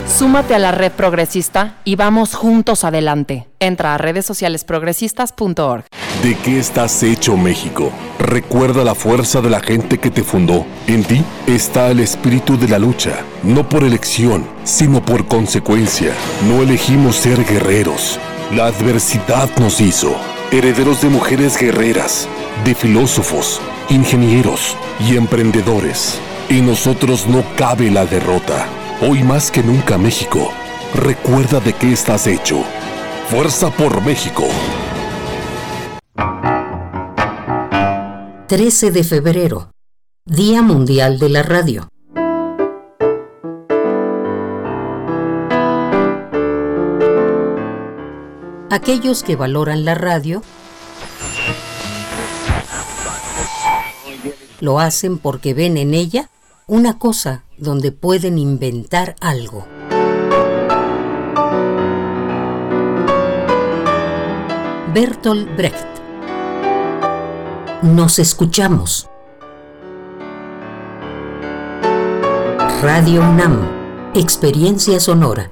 Súmate a la red progresista y vamos juntos adelante. Entra a redes sociales progresistas.org. ¿De qué estás hecho México? Recuerda la fuerza de la gente que te fundó. En ti está el espíritu de la lucha, no por elección, sino por consecuencia. No elegimos ser guerreros. La adversidad nos hizo herederos de mujeres guerreras, de filósofos, ingenieros y emprendedores. En nosotros no cabe la derrota. Hoy más que nunca México, recuerda de qué estás hecho. Fuerza por México. 13 de febrero, Día Mundial de la Radio. Aquellos que valoran la radio lo hacen porque ven en ella una cosa donde pueden inventar algo. Bertolt Brecht. Nos escuchamos. Radio UNAM, Experiencia Sonora.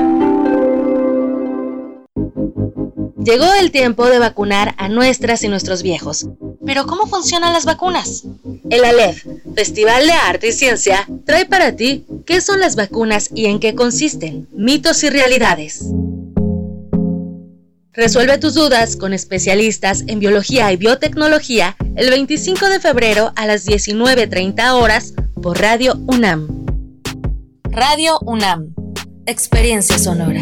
Llegó el tiempo de vacunar a nuestras y nuestros viejos. Pero ¿cómo funcionan las vacunas? El ALEF, Festival de Arte y Ciencia, trae para ti qué son las vacunas y en qué consisten, mitos y realidades. Resuelve tus dudas con especialistas en biología y biotecnología el 25 de febrero a las 19.30 horas por Radio UNAM. Radio UNAM. Experiencia sonora.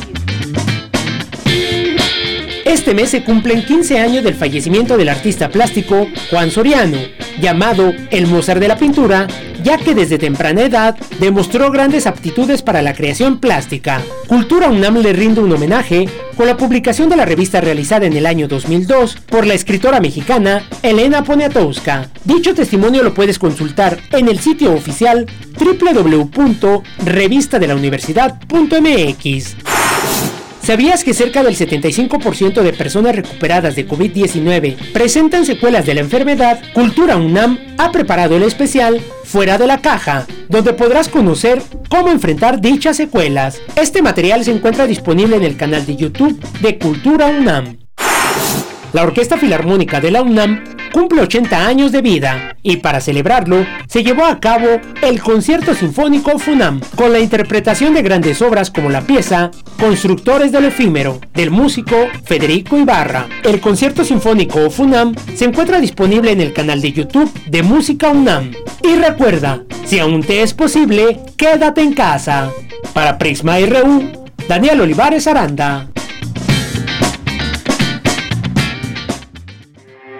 Este mes se cumplen 15 años del fallecimiento del artista plástico Juan Soriano, llamado el Mozart de la pintura, ya que desde temprana edad demostró grandes aptitudes para la creación plástica. Cultura UNAM le rinde un homenaje con la publicación de la revista realizada en el año 2002 por la escritora mexicana Elena Poniatowska. Dicho testimonio lo puedes consultar en el sitio oficial www.revistadelauniversidad.mx. ¿Sabías que cerca del 75% de personas recuperadas de COVID-19 presentan secuelas de la enfermedad? Cultura UNAM ha preparado el especial Fuera de la Caja, donde podrás conocer cómo enfrentar dichas secuelas. Este material se encuentra disponible en el canal de YouTube de Cultura UNAM. La Orquesta Filarmónica de la UNAM cumple 80 años de vida y para celebrarlo se llevó a cabo el Concierto Sinfónico FUNAM con la interpretación de grandes obras como la pieza Constructores del Efímero del músico Federico Ibarra. El Concierto Sinfónico FUNAM se encuentra disponible en el canal de YouTube de Música UNAM. Y recuerda, si aún te es posible, quédate en casa. Para Prisma RU, Daniel Olivares Aranda.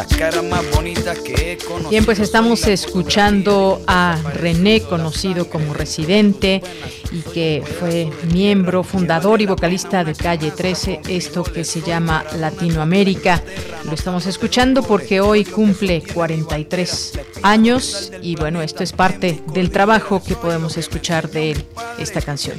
Las caras más bonitas que he conocido. Bien, pues estamos escuchando a René, conocido como Residente, y que fue miembro, fundador y vocalista de Calle 13, esto que se llama Latinoamérica. Lo estamos escuchando porque hoy cumple 43 años y bueno, esto es parte del trabajo que podemos escuchar de él, esta canción.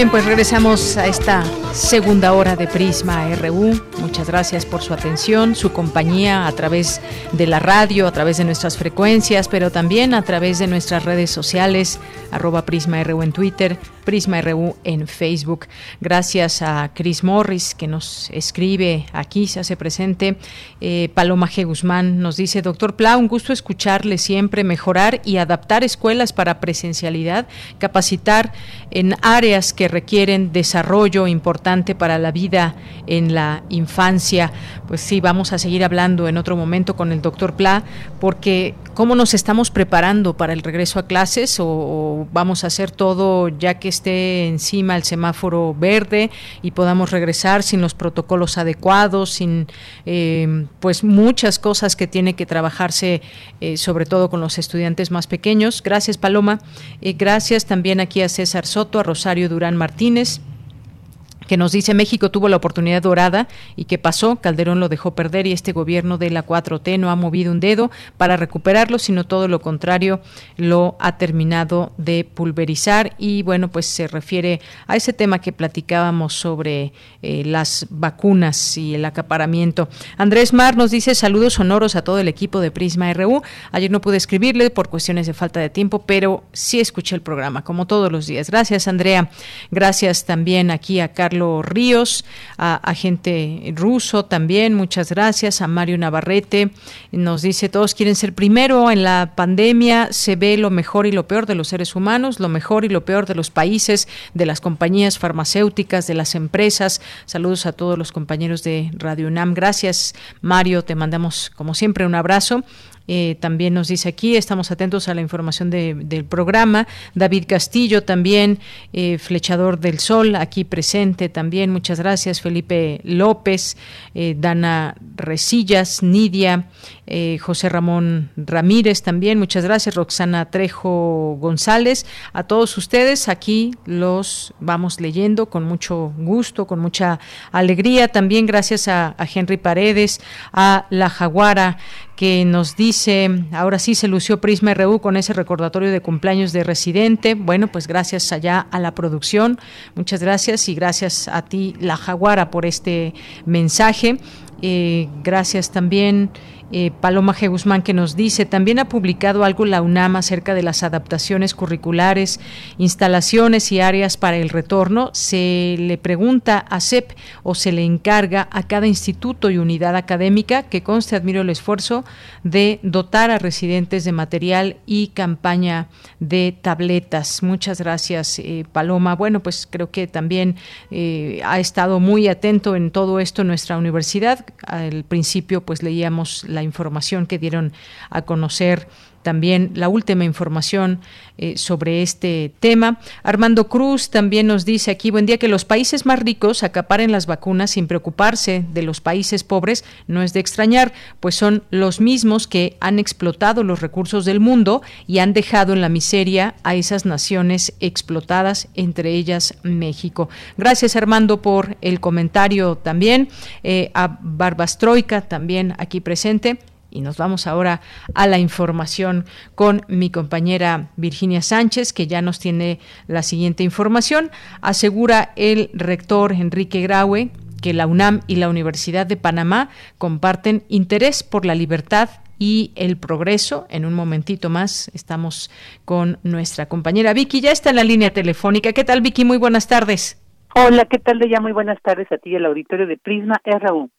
Bien, pues regresamos a esta segunda hora de Prisma RU. Muchas gracias por su atención, su compañía a través de la radio, a través de nuestras frecuencias, pero también a través de nuestras redes sociales, arroba Prisma RU en Twitter, Prisma RU en Facebook. Gracias a Chris Morris que nos escribe aquí, se hace presente. Eh, Paloma G. Guzmán nos dice, doctor Pla, un gusto escucharle siempre, mejorar y adaptar escuelas para presencialidad, capacitar en áreas que requieren desarrollo importante para la vida en la infancia. Pues sí, vamos a seguir hablando en otro momento con el doctor Pla, porque cómo nos estamos preparando para el regreso a clases o, vamos a hacer todo ya que esté encima el semáforo verde y podamos regresar sin los protocolos adecuados, sin eh, pues muchas cosas que tiene que trabajarse eh, sobre todo con los estudiantes más pequeños. Gracias Paloma, eh, gracias también aquí a César Soto, a Rosario Durán Martínez que nos dice México tuvo la oportunidad dorada y que pasó, Calderón lo dejó perder y este gobierno de la 4T no ha movido un dedo para recuperarlo, sino todo lo contrario, lo ha terminado de pulverizar y bueno, pues se refiere a ese tema que platicábamos sobre eh, las vacunas y el acaparamiento. Andrés Mar nos dice saludos sonoros a todo el equipo de Prisma RU. Ayer no pude escribirle por cuestiones de falta de tiempo, pero sí escuché el programa, como todos los días. Gracias, Andrea. Gracias también aquí a Carlos Ríos, a, agente ruso también, muchas gracias, a Mario Navarrete, nos dice, todos quieren ser primero, en la pandemia se ve lo mejor y lo peor de los seres humanos, lo mejor y lo peor de los países, de las compañías farmacéuticas, de las empresas. Saludos a todos los compañeros de Radio UNAM. Gracias, Mario, te mandamos como siempre un abrazo. Eh, también nos dice aquí, estamos atentos a la información del programa. David Castillo también, eh, Flechador del Sol, aquí presente también. Muchas gracias. Felipe López, eh, Dana Resillas, Nidia, José Ramón Ramírez también. Muchas gracias. Roxana Trejo González. A todos ustedes aquí los vamos leyendo con mucho gusto, con mucha alegría. También gracias a, a Henry Paredes, a La Jaguara que nos dice, ahora sí se lució Prisma RU con ese recordatorio de cumpleaños de residente. Bueno, pues gracias allá a la producción. Muchas gracias y gracias a ti, La Jaguara, por este mensaje. Eh, gracias también. Eh, Paloma G. Guzmán que nos dice, también ha publicado algo la UNAM acerca de las adaptaciones curriculares, instalaciones y áreas para el retorno. Se le pregunta a CEP o se le encarga a cada instituto y unidad académica que conste, admiro el esfuerzo de dotar a residentes de material y campaña de tabletas. Muchas gracias, eh, Paloma. Bueno, pues creo que también eh, ha estado muy atento en todo esto nuestra universidad. Al principio, pues leíamos la información que dieron a conocer también la última información eh, sobre este tema. Armando Cruz también nos dice aquí, buen día, que los países más ricos acaparen las vacunas sin preocuparse de los países pobres no es de extrañar, pues son los mismos que han explotado los recursos del mundo y han dejado en la miseria a esas naciones explotadas, entre ellas México. Gracias Armando por el comentario también. Eh, a Barbastroika también aquí presente. Y nos vamos ahora a la información con mi compañera Virginia Sánchez, que ya nos tiene la siguiente información. Asegura el rector Enrique Graue que la UNAM y la Universidad de Panamá comparten interés por la libertad y el progreso. En un momentito más estamos con nuestra compañera Vicky. Ya está en la línea telefónica. ¿Qué tal, Vicky? Muy buenas tardes. Hola, ¿qué tal de ya? Muy buenas tardes a ti al auditorio de Prisma RU.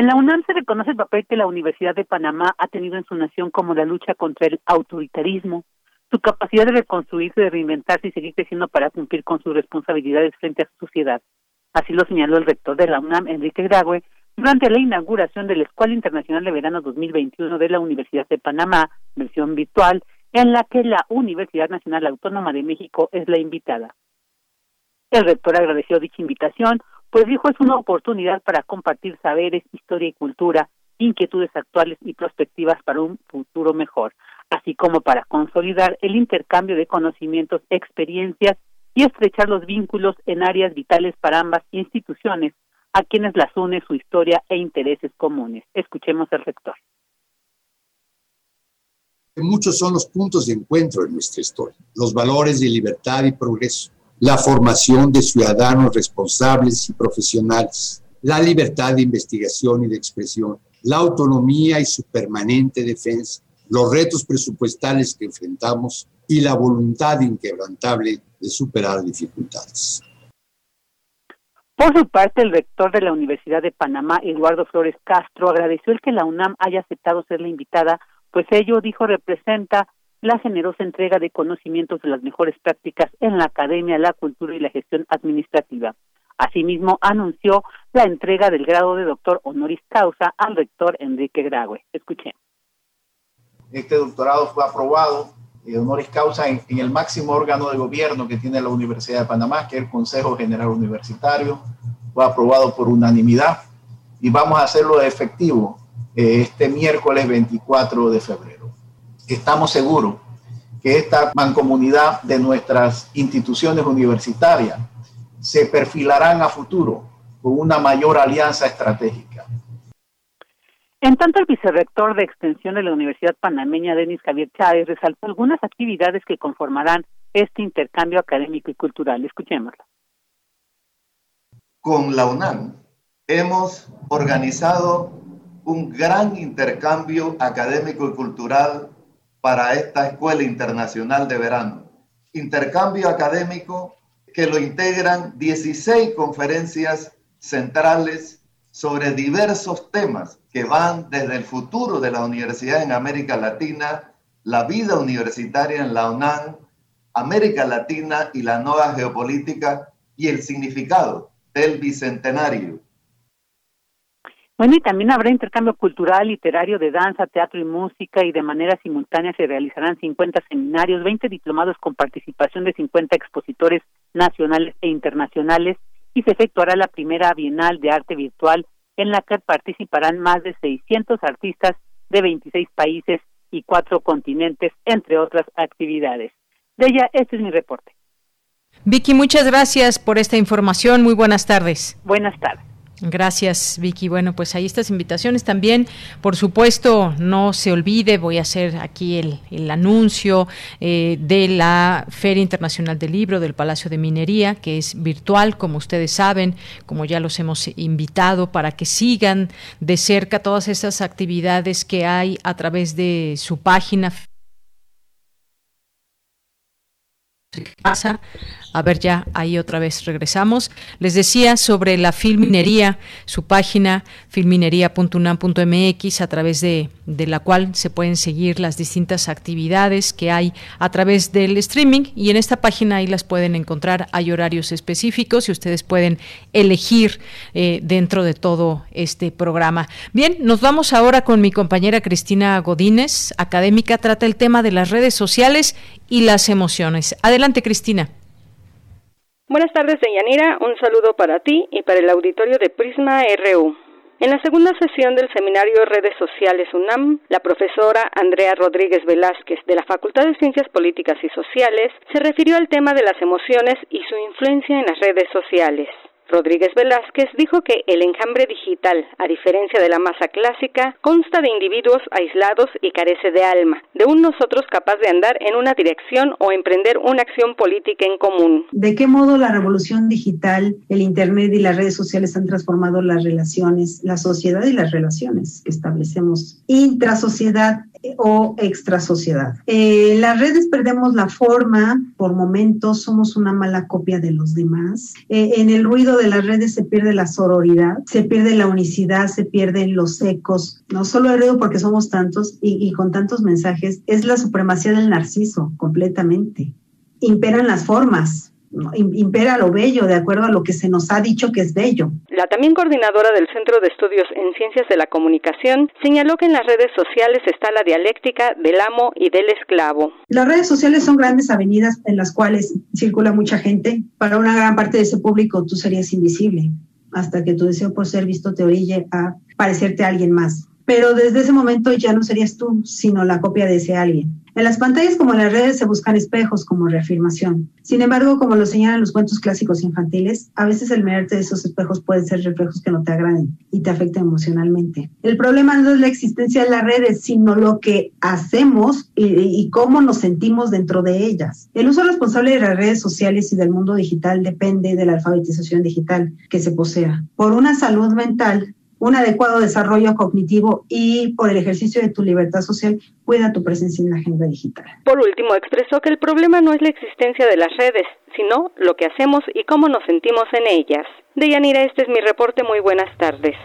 En la UNAM se reconoce el papel que la Universidad de Panamá ha tenido en su nación como la lucha contra el autoritarismo, su capacidad de reconstruirse, de reinventarse y seguir creciendo para cumplir con sus responsabilidades frente a su sociedad. Así lo señaló el rector de la UNAM, Enrique Grague, durante la inauguración de la Escuela Internacional de Verano 2021 de la Universidad de Panamá, versión virtual, en la que la Universidad Nacional Autónoma de México es la invitada. El rector agradeció dicha invitación, pues dijo es una oportunidad para compartir saberes, historia y cultura, inquietudes actuales y perspectivas para un futuro mejor, así como para consolidar el intercambio de conocimientos, experiencias y estrechar los vínculos en áreas vitales para ambas instituciones, a quienes las une su historia e intereses comunes. Escuchemos al rector. Muchos son los puntos de encuentro en nuestra historia, los valores de libertad y progreso la formación de ciudadanos responsables y profesionales, la libertad de investigación y de expresión, la autonomía y su permanente defensa, los retos presupuestales que enfrentamos y la voluntad inquebrantable de superar dificultades. Por su parte, el rector de la Universidad de Panamá, Eduardo Flores Castro, agradeció el que la UNAM haya aceptado ser la invitada, pues ello, dijo, representa la generosa entrega de conocimientos de las mejores prácticas en la academia, la cultura y la gestión administrativa. Asimismo, anunció la entrega del grado de doctor honoris causa al rector Enrique Graue. Escuchen. Este doctorado fue aprobado eh, honoris causa en, en, el máximo órgano de gobierno que tiene la Universidad de Panamá, que es el Consejo General Universitario. Fue aprobado por unanimidad y vamos a hacerlo efectivo eh, este miércoles 24 de febrero. Estamos seguros que esta mancomunidad de nuestras instituciones universitarias se perfilarán a futuro con una mayor alianza estratégica en tanto, el vicerrector de Extensión de la Universidad Panameña, Denis Javier Chávez, resaltó algunas actividades que conformarán este intercambio académico y cultural. Escuchémoslo. Con la UNAM hemos organizado un gran intercambio académico y cultural para esta Escuela Internacional de Verano. Intercambio académico que lo integran 16 conferencias centrales sobre diversos temas que van desde el futuro de la universidad en América Latina, la vida universitaria en la UNAM, América Latina y la nueva geopolítica y el significado del bicentenario. Bueno, y también habrá intercambio cultural, literario, de danza, teatro y música, y de manera simultánea se realizarán 50 seminarios, 20 diplomados con participación de 50 expositores nacionales e internacionales, y se efectuará la primera Bienal de Arte Virtual en la que participarán más de 600 artistas de 26 países y cuatro continentes, entre otras actividades. De ella, este es mi reporte. Vicky, muchas gracias por esta información. Muy buenas tardes. Buenas tardes. Gracias, Vicky. Bueno, pues ahí estas invitaciones también. Por supuesto, no se olvide, voy a hacer aquí el, anuncio eh, de la Feria Internacional del Libro del Palacio de Minería, que es virtual, como ustedes saben, como ya los hemos invitado para que sigan de cerca todas esas actividades que hay a través de su página pasa a ver, ya ahí otra vez regresamos. Les decía sobre la filminería, su página filminería.unam.mx, a través de, la cual se pueden seguir las distintas actividades que hay a través del streaming y en esta página ahí las pueden encontrar. Hay horarios específicos y ustedes pueden elegir eh, dentro de todo este programa. Bien, nos vamos ahora con mi compañera Cristina Godínez, académica, trata el tema de las redes sociales y las emociones. Adelante, Cristina. Buenas tardes, Deyanira. Un saludo para ti y para el auditorio de Prisma RU. En la segunda sesión del seminario Redes Sociales UNAM, la profesora Andrea Rodríguez Velázquez de la Facultad de Ciencias Políticas y Sociales se refirió al tema de las emociones y su influencia en las redes sociales. Rodríguez Velázquez dijo que el enjambre digital, a diferencia de la masa clásica, consta de individuos aislados y carece de alma, de un nosotros capaz de andar en una dirección o emprender una acción política en común. ¿De qué modo la revolución digital, el Internet y las redes sociales han transformado las relaciones, la sociedad y las relaciones que establecemos intrasociedad o extrasociedad. Eh, las redes perdemos la forma, por momentos somos una mala copia de los demás. Eh, en el ruido de las redes se pierde la sororidad, se pierde la unicidad, se pierden los ecos. No solo el ruido porque somos tantos y con tantos mensajes, es la supremacía del narciso completamente. Imperan las formas, impera lo bello de acuerdo a lo que se nos ha dicho que es bello. La también coordinadora del Centro de Estudios en Ciencias de la Comunicación señaló que en las redes sociales está la dialéctica del amo y del esclavo. Las redes sociales son grandes avenidas en las cuales circula mucha gente. Para una gran parte de ese público tú serías invisible hasta que tu deseo por ser visto te orille a parecerte a alguien más. Pero desde ese momento ya no serías tú, sino la copia de ese alguien. En las pantallas como en las redes se buscan espejos como reafirmación. Sin embargo, como lo señalan los cuentos clásicos infantiles, a veces el mirarte de esos espejos pueden ser reflejos que no te agraden y te afecten emocionalmente. El problema no es la existencia de las redes, sino lo que hacemos y, y cómo nos sentimos dentro de ellas. El uso responsable de las redes sociales y del mundo digital depende de la alfabetización digital que se posea. Por una salud mental, un adecuado desarrollo cognitivo y por el ejercicio de tu libertad social, cuida tu presencia en la agenda digital. Por último, expresó que el problema no es la existencia de las redes, sino lo que hacemos y cómo nos sentimos en ellas. Deyanira, este es mi reporte. Muy buenas tardes.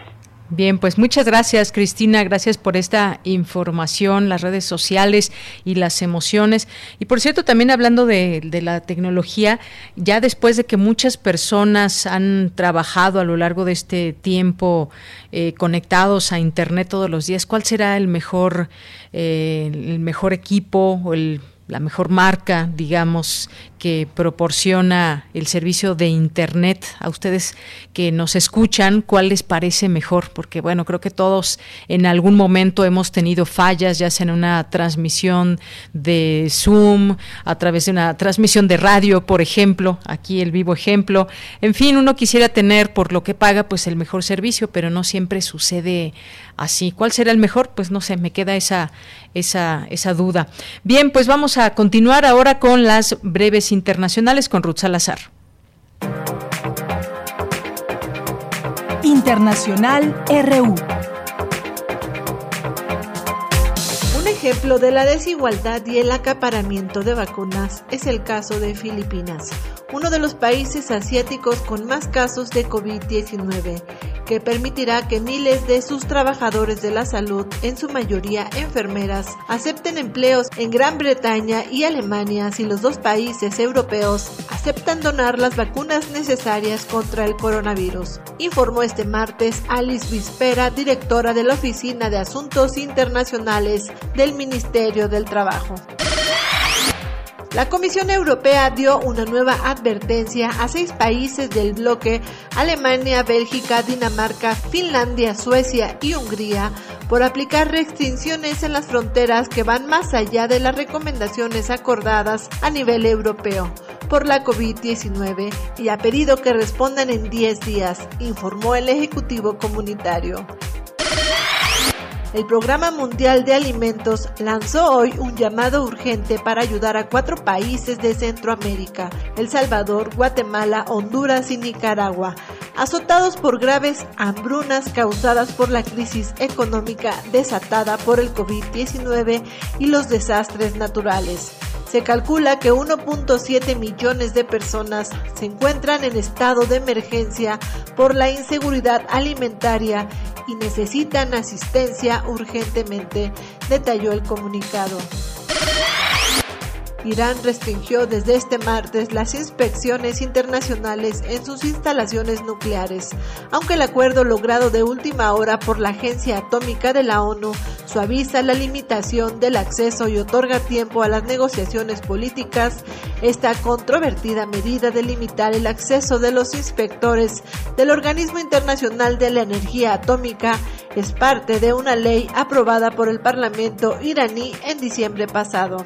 Bien, pues muchas gracias Cristina, gracias por esta información, las redes sociales y las emociones. Y por cierto, también hablando de, la tecnología, ya después de que muchas personas han trabajado a lo largo de este tiempo eh, conectados a Internet todos los días, ¿cuál será el mejor, eh, el mejor equipo o el la mejor marca, digamos, que proporciona el servicio de Internet a ustedes que nos escuchan, cuál les parece mejor, porque bueno, creo que todos en algún momento hemos tenido fallas, ya sea en una transmisión de Zoom, a través de una transmisión de radio, por ejemplo, aquí el vivo ejemplo. En fin, uno quisiera tener por lo que paga pues el mejor servicio, pero no siempre sucede así. ¿Cuál será el mejor? Pues no sé, me queda esa, esa, esa duda. Bien, pues vamos a continuar ahora con las breves internacionales con Ruth Salazar. Internacional RU. Ejemplo de la desigualdad y el acaparamiento de vacunas es el caso de Filipinas, uno de los países asiáticos con más casos de COVID-19 que permitirá que miles de sus trabajadores de la salud, en su mayoría enfermeras, acepten empleos en Gran Bretaña y Alemania si los dos países europeos aceptan donar las vacunas necesarias contra el coronavirus, informó este martes Alice Vispera, directora de la Oficina de Asuntos Internacionales del Ministerio del Trabajo. La Comisión Europea dio una nueva advertencia a seis países del bloque, Alemania, Bélgica, Dinamarca, Finlandia, Suecia y Hungría, por aplicar restricciones en las fronteras que van más allá de las recomendaciones acordadas a nivel europeo por la COVID-19 y ha pedido que respondan en 10 días, informó el Ejecutivo Comunitario. El Programa Mundial de Alimentos lanzó hoy un llamado urgente para ayudar a cuatro países de Centroamérica, El Salvador, Guatemala, Honduras y Nicaragua, azotados por graves hambrunas causadas por la crisis económica desatada por el COVID-19 y los desastres naturales. Se calcula que 1.7 millones de personas se encuentran en estado de emergencia por la inseguridad alimentaria y necesitan asistencia urgentemente, detalló el comunicado. Irán restringió desde este martes las inspecciones internacionales en sus instalaciones nucleares, aunque el acuerdo logrado de última hora por la Agencia Atómica de la ONU suaviza la limitación del acceso y otorga tiempo a las negociaciones políticas, esta controvertida medida de limitar el acceso de los inspectores del Organismo Internacional de la Energía Atómica es parte de una ley aprobada por el Parlamento iraní en diciembre pasado.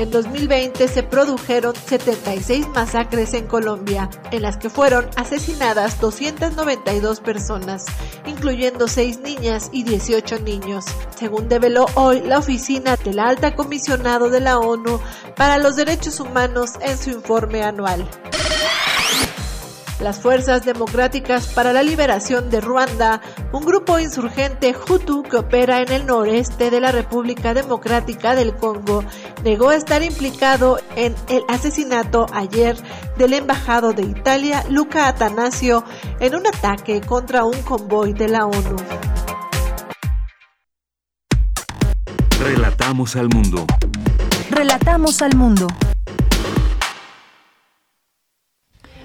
En 2020 se produjeron 76 masacres en Colombia, en las que fueron asesinadas 292 personas, incluyendo 6 niñas y 18 niños, según develó hoy la oficina del Alta Comisionado de la ONU para los Derechos Humanos en su informe anual. Las Fuerzas Democráticas para la Liberación de Ruanda, un grupo insurgente Hutu que opera en el noreste de la República Democrática del Congo, negó estar implicado en el asesinato ayer del embajado de Italia, Luca Atanasio, en un ataque contra un convoy de la ONU. Relatamos al mundo. Relatamos al mundo.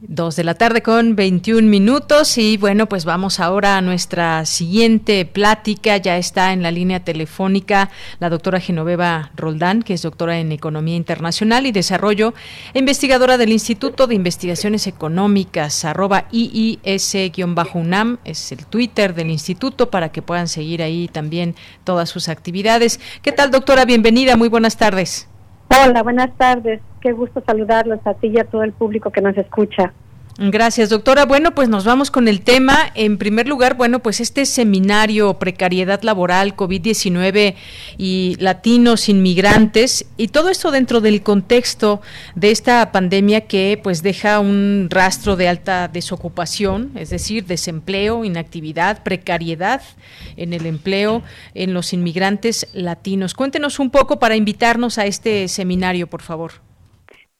Dos de la tarde con 21 minutos y bueno, pues vamos ahora a nuestra siguiente plática. Ya está en la línea telefónica la doctora Genoveva Roldán, que es doctora en Economía Internacional y Desarrollo, investigadora del Instituto de Investigaciones Económicas, arroba IIS-UNAM, es el Twitter del instituto para que puedan seguir ahí también todas sus actividades. ¿Qué tal, doctora? Bienvenida, muy buenas tardes. Hola, buenas tardes. Qué gusto saludarlos a ti y a todo el público que nos escucha. Gracias, doctora. Bueno, pues nos vamos con el tema. En primer lugar, bueno, pues este seminario Precariedad Laboral, COVID-19 y Latinos Inmigrantes, y todo esto dentro del contexto de esta pandemia que pues deja un rastro de alta desocupación, es decir, desempleo, inactividad, precariedad en el empleo en los inmigrantes latinos. Cuéntenos un poco para invitarnos a este seminario, por favor.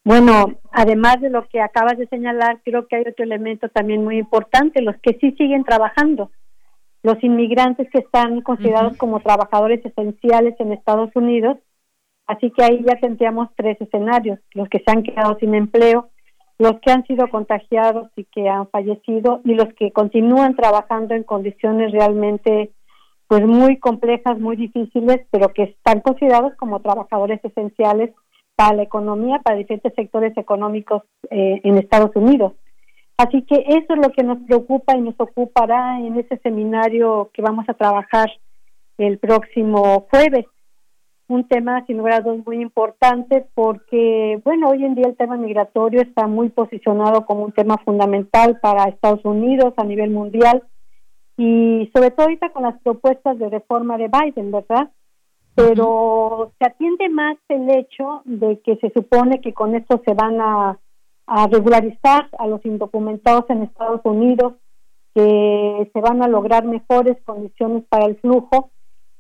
Bueno, además de lo que acabas de señalar, creo que hay otro elemento también muy importante, los que sí siguen trabajando, los inmigrantes que están considerados como trabajadores esenciales en Estados Unidos, así que ahí ya tendríamos tres escenarios, los que se han quedado sin empleo, los que han sido contagiados y que han fallecido y los que continúan trabajando en condiciones realmente pues muy complejas, muy difíciles, pero que están considerados como trabajadores esenciales para la economía, para diferentes sectores económicos eh, en Estados Unidos. Así que eso es lo que nos preocupa y nos ocupará en ese seminario que vamos a trabajar el próximo jueves. Un tema, sin lugar a dudas, muy importante porque, bueno, hoy en día el tema migratorio está muy posicionado como un tema fundamental para Estados Unidos a nivel mundial y sobre todo ahorita con las propuestas de reforma de Biden, ¿verdad? Pero se atiende más el hecho de que se supone que con esto se van a, regularizar a los indocumentados en Estados Unidos, que se van a lograr mejores condiciones para el flujo,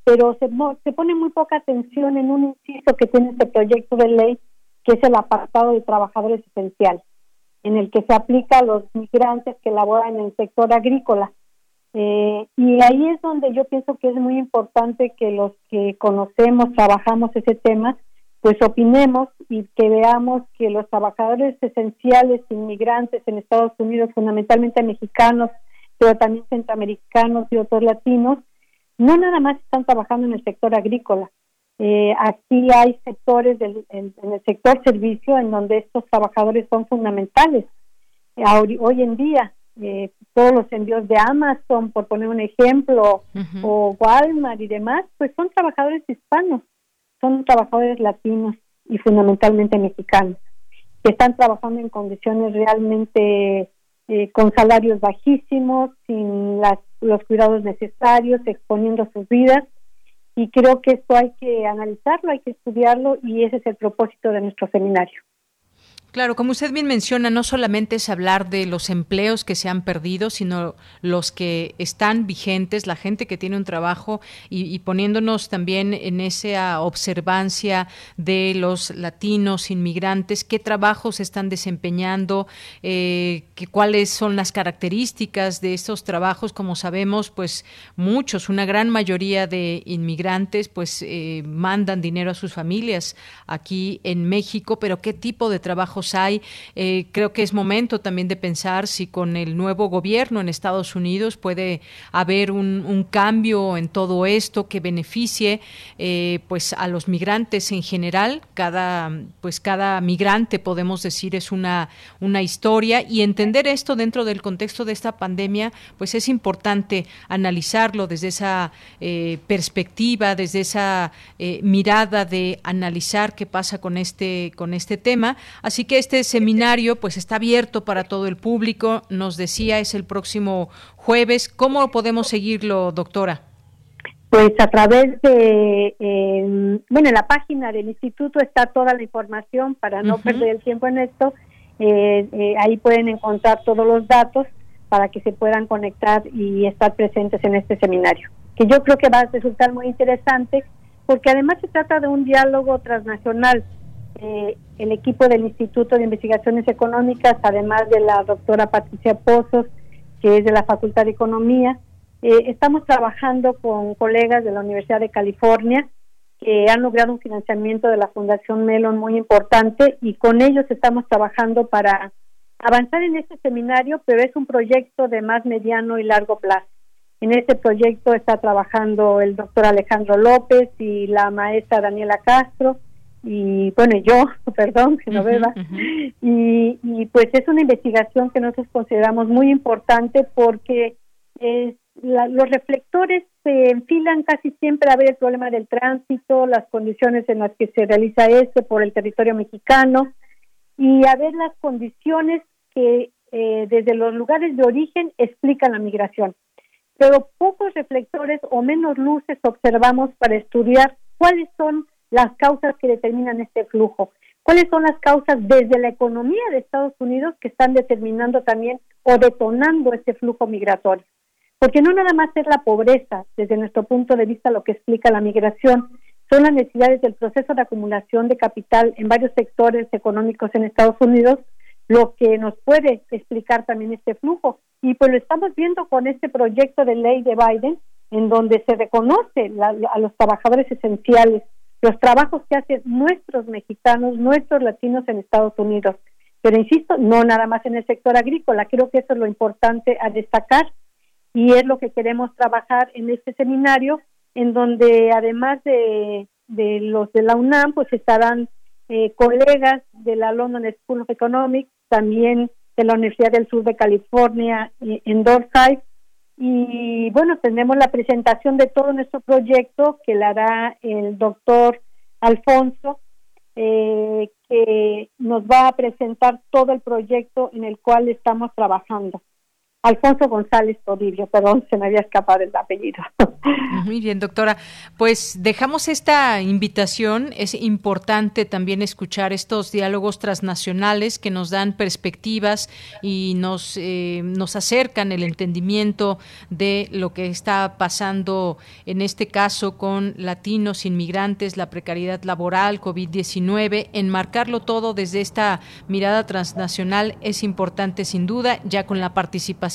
pero se, se pone muy poca atención en un inciso que tiene este proyecto de ley, que es el apartado de trabajadores esenciales, en el que se aplica a los migrantes que laboran en el sector agrícola. Eh, y ahí es donde yo pienso que es muy importante que los que conocemos, trabajamos ese tema, pues opinemos y que veamos que los trabajadores esenciales, inmigrantes en Estados Unidos, fundamentalmente mexicanos, pero también centroamericanos y otros latinos, no nada más están trabajando en el sector agrícola. Eh, aquí hay sectores del, en, el sector servicio en donde estos trabajadores son fundamentales. hoy en día eh, todos los envíos de Amazon, por poner un ejemplo, o Walmart y demás, pues son trabajadores hispanos, son trabajadores latinos y fundamentalmente mexicanos, que están trabajando en condiciones realmente eh, con salarios bajísimos, sin las, los cuidados necesarios, exponiendo sus vidas. Y creo que esto hay que analizarlo, hay que estudiarlo y ese es el propósito de nuestro seminario. Claro, como usted bien menciona, no solamente es hablar de los empleos que se han perdido, sino los que están vigentes, la gente que tiene un trabajo y, poniéndonos también en esa observancia de los latinos inmigrantes, qué trabajos están desempeñando, eh, cuáles son las características de estos trabajos. Como sabemos, pues muchos, una gran mayoría de inmigrantes, pues eh, mandan dinero a sus familias aquí en México, pero qué tipo de hay. Eh, creo que es momento también de pensar si con el nuevo gobierno en Estados Unidos puede haber un, cambio en todo esto que beneficie eh, pues a los migrantes en general. Cada pues cada migrante podemos decir es una una historia y entender esto dentro del contexto de esta pandemia pues es importante analizarlo desde esa eh, perspectiva, desde esa mirada de analizar qué pasa con este con este tema. Así que este seminario pues está abierto para todo el público. Nos decía, es el próximo jueves. ¿Cómo podemos seguirlo, doctora? Pues a través de, eh, bueno, en la página del instituto está toda la información para no perder el tiempo en esto. Eh, eh, ahí pueden encontrar todos los datos para que se puedan conectar y estar presentes en este seminario, que yo creo que va a resultar muy interesante porque además se trata de un diálogo transnacional eh, el equipo del Instituto de Investigaciones Económicas, además de la doctora Patricia Pozos, que es de la Facultad de Economía. Eh, estamos trabajando con colegas de la Universidad de California que han logrado un financiamiento de la Fundación Melon muy importante y con ellos estamos trabajando para avanzar en este seminario, pero es un proyecto de más mediano y largo plazo. En este proyecto está trabajando el doctor Alejandro López y la maestra Daniela Castro y bueno, yo, perdón, que no beba, y, y pues es una investigación que nosotros consideramos muy importante porque es los reflectores se enfilan casi siempre a ver el problema del tránsito, las condiciones en las que se realiza este por el territorio mexicano y a ver las condiciones que eh, desde los lugares de origen explican la migración, pero pocos reflectores o menos luces observamos para estudiar cuáles son las causas que determinan este flujo, cuáles son las causas desde la economía de Estados Unidos que están determinando también o detonando este flujo migratorio. Porque no nada más es la pobreza, desde nuestro punto de vista, lo que explica la migración, son las necesidades del proceso de acumulación de capital en varios sectores económicos en Estados Unidos, lo que nos puede explicar también este flujo. Y pues lo estamos viendo con este proyecto de ley de Biden, en donde se reconoce a los trabajadores esenciales, los trabajos que hacen nuestros mexicanos, nuestros latinos en Estados Unidos. Pero insisto, no nada más en el sector agrícola, creo que eso es lo importante a destacar y es lo que queremos trabajar en este seminario en donde además de, los de la UNAM, pues estarán eh, colegas de la London School of Economics, también de la Universidad del Sur de California en Dorset. Y bueno, tenemos la presentación de todo nuestro proyecto que la hará el doctor Alfonso, eh, que nos va a presentar todo el proyecto en el cual estamos trabajando. Alfonso González Toribio, perdón, se me había escapado el apellido. Muy bien, doctora. Pues dejamos esta invitación. Es importante también escuchar estos diálogos transnacionales que nos dan perspectivas y nos, eh, nos acercan el entendimiento de lo que está pasando en este caso con latinos, inmigrantes, la precariedad laboral, COVID-19. Enmarcarlo todo desde esta mirada transnacional es importante sin duda, ya con la participación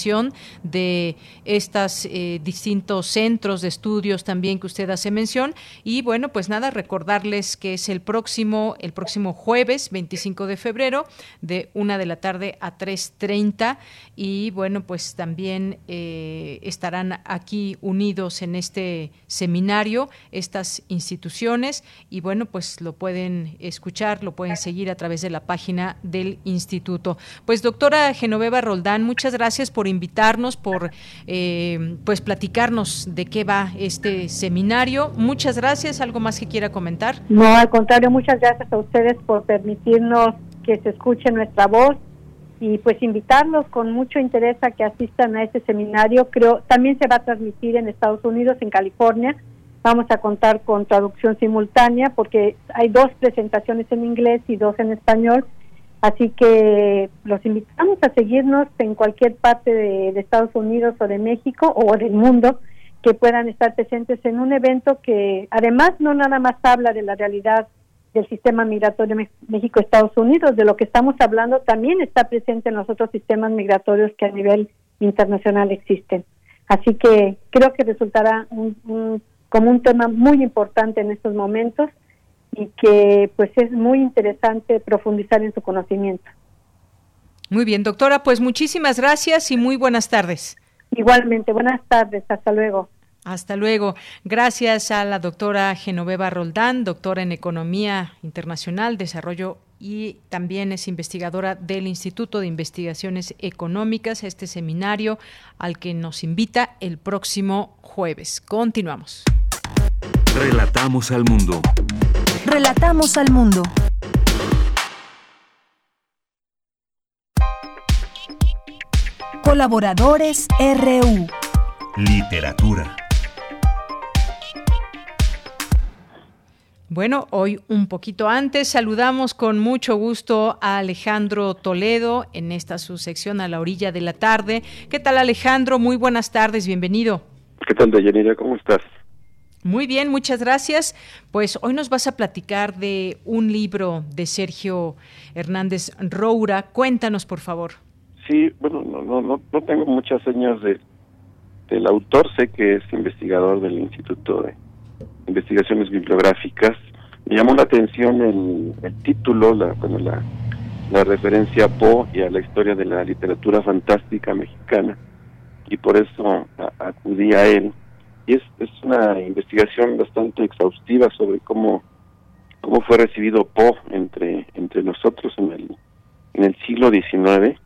de estos eh, distintos centros de estudios también que usted hace mención. Y bueno, pues nada, recordarles que es el próximo, el próximo jueves 25 de febrero, de una de la tarde a 3.30. Y bueno, pues también eh, estarán aquí unidos en este seminario estas instituciones. Y bueno, pues lo pueden escuchar, lo pueden seguir a través de la página del instituto. Pues doctora Genoveva Roldán, muchas gracias por invitarnos, por eh, pues platicarnos de qué va este seminario. Muchas gracias. ¿Algo más que quiera comentar? No, al contrario, muchas gracias a ustedes por permitirnos que se escuche nuestra voz y pues invitarlos con mucho interés a que asistan a este seminario. Creo también se va a transmitir en Estados Unidos, en California. Vamos a contar con traducción simultánea porque hay dos presentaciones en inglés y dos en español Así que los invitamos a seguirnos en cualquier parte de, Estados Unidos o de México o del mundo que puedan estar presentes en un evento que además no nada más habla de la realidad del sistema migratorio México-Estados Unidos, de lo que estamos hablando también está presente en los otros sistemas migratorios que a nivel internacional existen. Así que creo que resultará como un tema muy importante en estos momentos y que pues es muy interesante profundizar en su conocimiento. Muy bien, doctora, pues muchísimas gracias y muy buenas tardes. Igualmente, buenas tardes, hasta luego. Hasta luego. Gracias a la doctora Genoveva Roldán, doctora en Economía Internacional, Desarrollo y también es investigadora del Instituto de Investigaciones Económicas, este seminario al que nos invita el próximo jueves. Continuamos. Relatamos al mundo. Relatamos al mundo. Colaboradores RU. Literatura. Bueno, hoy un poquito antes saludamos con mucho gusto a Alejandro Toledo en esta su sección a la orilla de la tarde. ¿Qué tal Alejandro? Muy buenas tardes, bienvenido. ¿Qué tal Deyanira? ¿Cómo estás? Muy bien, muchas gracias. Pues hoy nos vas a platicar de un libro de Sergio Hernández Roura. Cuéntanos, por favor. Sí, bueno, no, no, no tengo muchas señas de, del autor. Sé que es investigador del Instituto de Investigaciones Bibliográficas. Me llamó la atención el, el título, la, bueno, la, la referencia a Poe y a la historia de la literatura fantástica mexicana. Y por eso acudí a él y es, es una investigación bastante exhaustiva sobre cómo cómo fue recibido Poe entre entre nosotros en el en el siglo XIX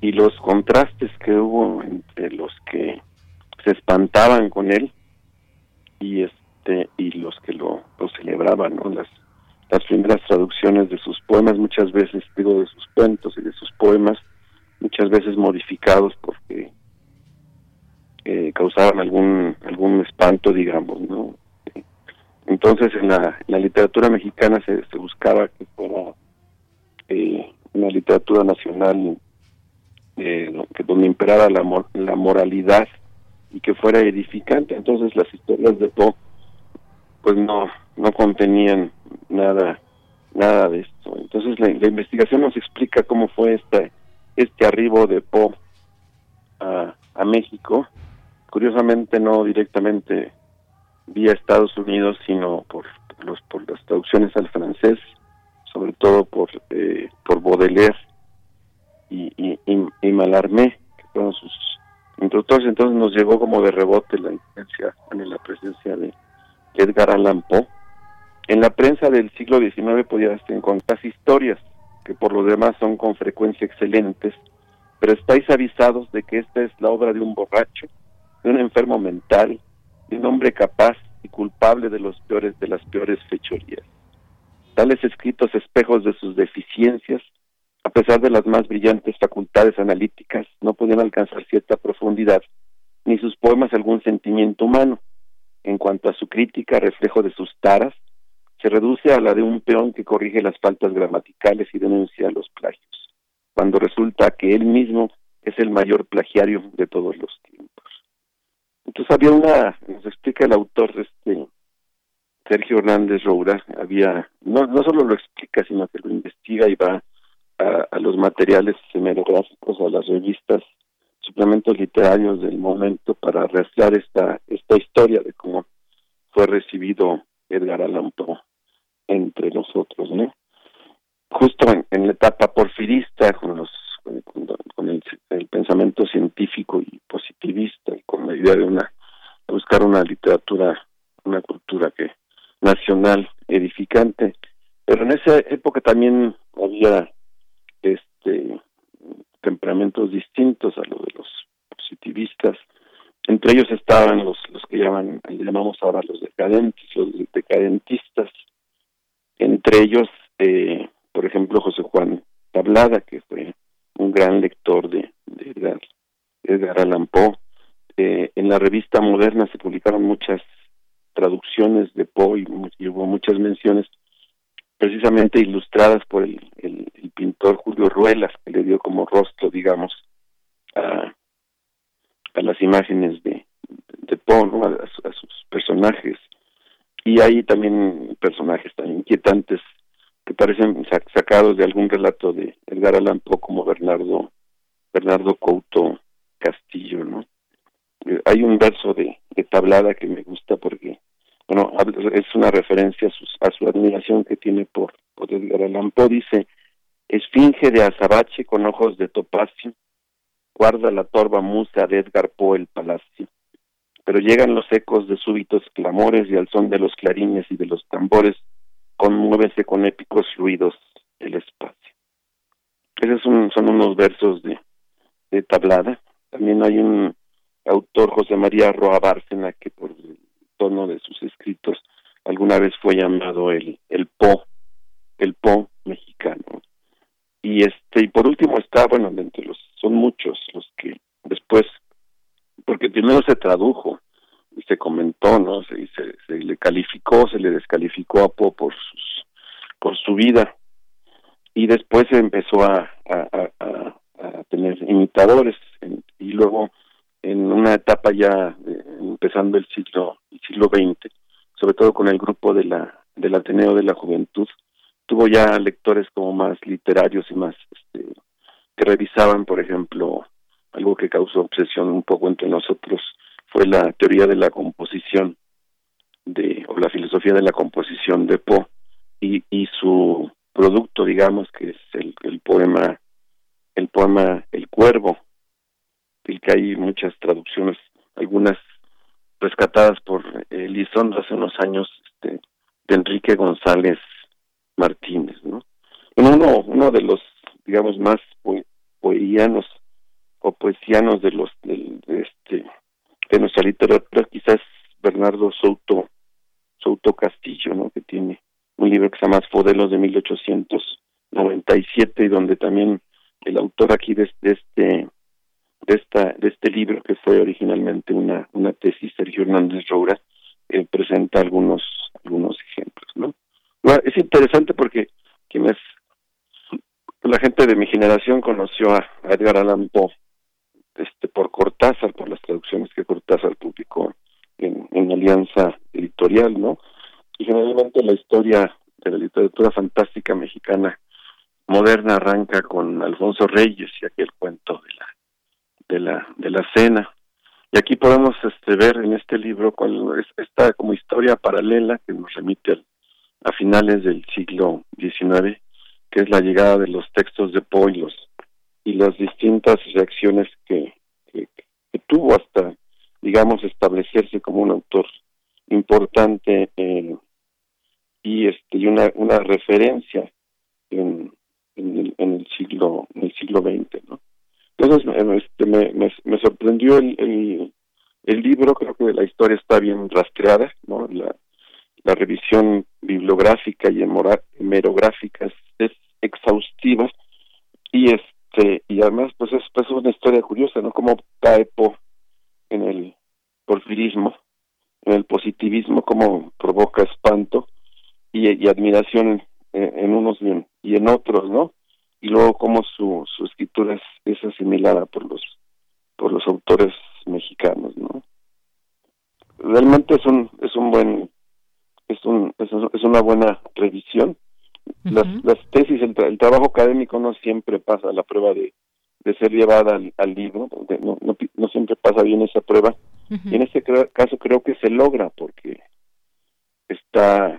y los contrastes que hubo entre los que se espantaban con él y este y los que lo, lo celebraban ¿no? las las primeras traducciones de sus poemas muchas veces digo de sus cuentos y de sus poemas muchas veces modificados porque eh, causaban algún algún espanto, digamos, ¿no? Entonces en la, la literatura mexicana se, se buscaba que fuera eh, una literatura nacional eh, que donde imperara la, la moralidad y que fuera edificante. Entonces las historias de Poe pues no no contenían nada nada de esto. Entonces la, investigación nos explica cómo fue este este arribo de Poe a, a México. Curiosamente no directamente vía Estados Unidos, sino por los por las traducciones al francés, sobre todo por eh, por Baudelaire y, y, Mallarmé, que fueron sus introductores. Entonces nos llegó como de rebote la influencia en la presencia de Edgar Allan Poe. En la prensa del siglo XIX podías encontrar historias que por lo demás son con frecuencia excelentes, pero estáis avisados de que esta es la obra de un borracho, de un enfermo mental, de un hombre capaz y culpable de los peores de las peores fechorías. Tales escritos espejos de sus deficiencias, a pesar de las más brillantes facultades analíticas, no podían alcanzar cierta profundidad, ni sus poemas algún sentimiento humano. En cuanto a su crítica, reflejo de sus taras, se reduce a la de un peón que corrige las faltas gramaticales y denuncia los plagios, cuando resulta que él mismo es el mayor plagiario de todos los tiempos. Entonces había una, nos explica el autor, este Sergio Hernández Roura, había, no, no solo lo explica, sino que lo investiga y va a, los materiales hemerográficos, a las revistas, suplementos literarios del momento para rastrear esta, esta historia de cómo fue recibido Edgar Allan Poe entre nosotros, ¿no? Justo en, la etapa porfirista, con los con, el, pensamiento científico y positivista y con la idea de una buscar una literatura, una cultura que nacional edificante, pero en esa época también había este temperamentos distintos a los de los positivistas. Entre ellos estaban los, los que llaman, llamamos ahora los decadentes, los decadentistas. Entre ellos, eh, por ejemplo, José Juan Tablada, que fue un gran lector de, Edgar, Edgar Allan Poe. Eh, en la revista Moderna se publicaron muchas traducciones de Poe y, hubo muchas menciones precisamente ilustradas por el, pintor Julio Ruelas, que le dio como rostro, digamos, a, a las imágenes de, de Poe, a, sus personajes. Y hay también personajes tan inquietantes parecen sacados de algún relato de Edgar Allan Poe como Bernardo Bernardo Couto Castillo, ¿no? Eh, hay un verso de, de Tablada que me gusta porque bueno es una referencia a, sus, a su admiración que tiene por, por Edgar Allan Poe dice esfinge de azabache con ojos de topacio guarda la torva musa de Edgar Poe el palacio pero llegan los ecos de súbitos clamores y al son de los clarines y de los tambores conmuévese con épicos fluidos el espacio. Esos son, son unos versos de, de tablada. También hay un autor, José María Roa Bárcena, que por el tono de sus escritos alguna vez fue llamado el, el Po, el Po mexicano. Y este, y por último está, bueno, entre los, son muchos los que después, porque primero se tradujo, se comentó, ¿no? Se, se, le calificó, se le descalificó a Po por, sus, por su vida. Y después se empezó a, tener imitadores. y luego, en una etapa ya empezando el siglo, siglo XX, sobre todo con el grupo de la, del Ateneo de la Juventud, tuvo ya lectores como más literarios y más este, que revisaban, por ejemplo, algo que causó obsesión un poco entre nosotros, fue la teoría de la composición de o la filosofía de la composición de Poe. Y, y su producto digamos que es el, el poema el poema El Cuervo del que hay muchas traducciones algunas rescatadas por Elizondo hace unos años este, de Enrique González Martínez no uno uno de los digamos más poianos o poesianos de los de este de nuestra literatura quizás Bernardo Souto Souto Castillo, ¿no? que tiene un libro que se llama Fodelos de 1897 y donde también el autor aquí de, este de esta de este libro que fue originalmente una una tesis Sergio Hernández Roura eh, presenta algunos algunos ejemplos no es interesante porque quienes la gente de mi generación conoció a, Edgar Allan Poe este por Cortázar por las traducciones que Cortázar publicó en, en Alianza Editorial no y generalmente la historia de la literatura fantástica mexicana moderna arranca con Alfonso Reyes y aquel cuento de la de la de la cena. Y aquí podemos este, ver en este libro cuál esta como historia paralela que nos remite a finales del siglo XIX que es la llegada de los textos de Poe y, las distintas reacciones que, que, tuvo hasta digamos establecerse como un autor importante eh, y este y una una referencia en, en, el, en el siglo en el siglo XX no entonces este, me, me, me sorprendió el, el, el libro creo que la historia está bien rastreada no la la revisión bibliográfica y hemerográfica es, es exhaustiva y este y además pues es, pues una historia curiosa no como cae en el porfirismo en el positivismo como provoca espanto y, admiración en, unos y en, otros, ¿no? Y luego cómo su, su escritura es, asimilada por los por los autores mexicanos, ¿no? Realmente es un es un buen es un es, una buena. Las, las tesis, el, trabajo académico no siempre pasa la prueba de, de ser llevada al, libro, no, no, no, siempre pasa bien esa prueba. Y en este caso creo que se logra porque está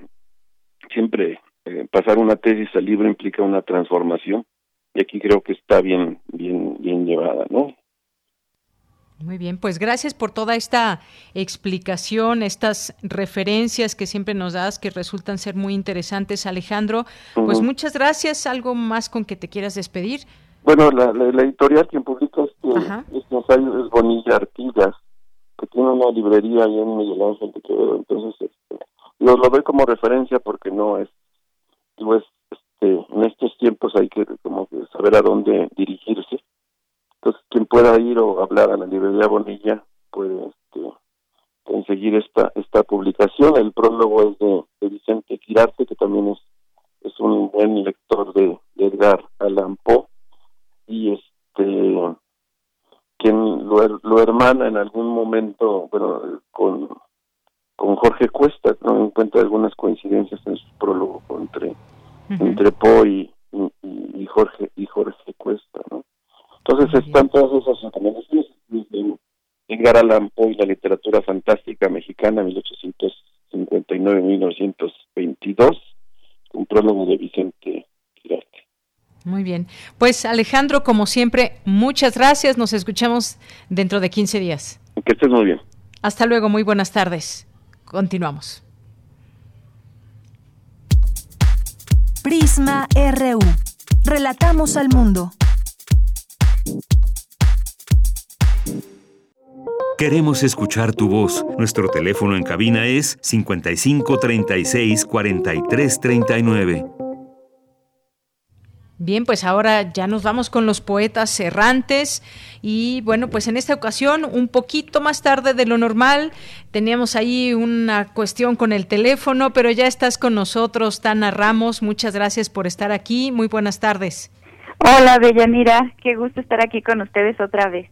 siempre eh, pasar una tesis al libro implica una transformación y aquí creo que está bien bien bien llevada, ¿no? Muy bien, pues gracias por toda esta explicación, estas referencias que siempre nos das que resultan ser muy interesantes, Alejandro. Pues muchas gracias. ¿Algo más con que te quieras despedir? Bueno, la, editorial quien publica este, este ensayo es Bonilla Artigas, que tiene una librería ahí en Miguel Ángel de Quevedo. Entonces, este, lo, lo doy como referencia porque no es, pues, este, en estos tiempos hay que como que saber a dónde dirigirse. Entonces, quien pueda ir o hablar a la librería Bonilla puede este, conseguir esta esta publicación. El prólogo es de, Vicente Quirarte, que también es, es un buen lector de, Edgar Allan Poe. Y este quien lo, lo hermana en algún momento, bueno, con con Jorge Cuesta, no encuentra algunas coincidencias en su prólogo entre, entre Poe y, Jorge y Jorge Cuesta, ¿no? Entonces están todas esas recomendaciones de Edgar Allan Poe y la literatura fantástica mexicana 1859-1922, un prólogo de Vicente Quirarte. Muy bien. Pues Alejandro, como siempre, muchas gracias. Nos escuchamos dentro de 15 días. Que estés muy bien. Hasta luego, muy buenas tardes. Continuamos. Prisma RU. Relatamos al mundo. Queremos escuchar tu voz. Nuestro teléfono en cabina es 55 36 43 39. Bien, pues ahora ya nos vamos con los poetas errantes y bueno, pues en esta ocasión un poquito más tarde de lo normal, teníamos ahí una cuestión con el teléfono, pero ya estás con nosotros, Tana Ramos, muchas gracias por estar aquí, muy buenas tardes. Hola, Bellanira, qué gusto estar aquí con ustedes otra vez.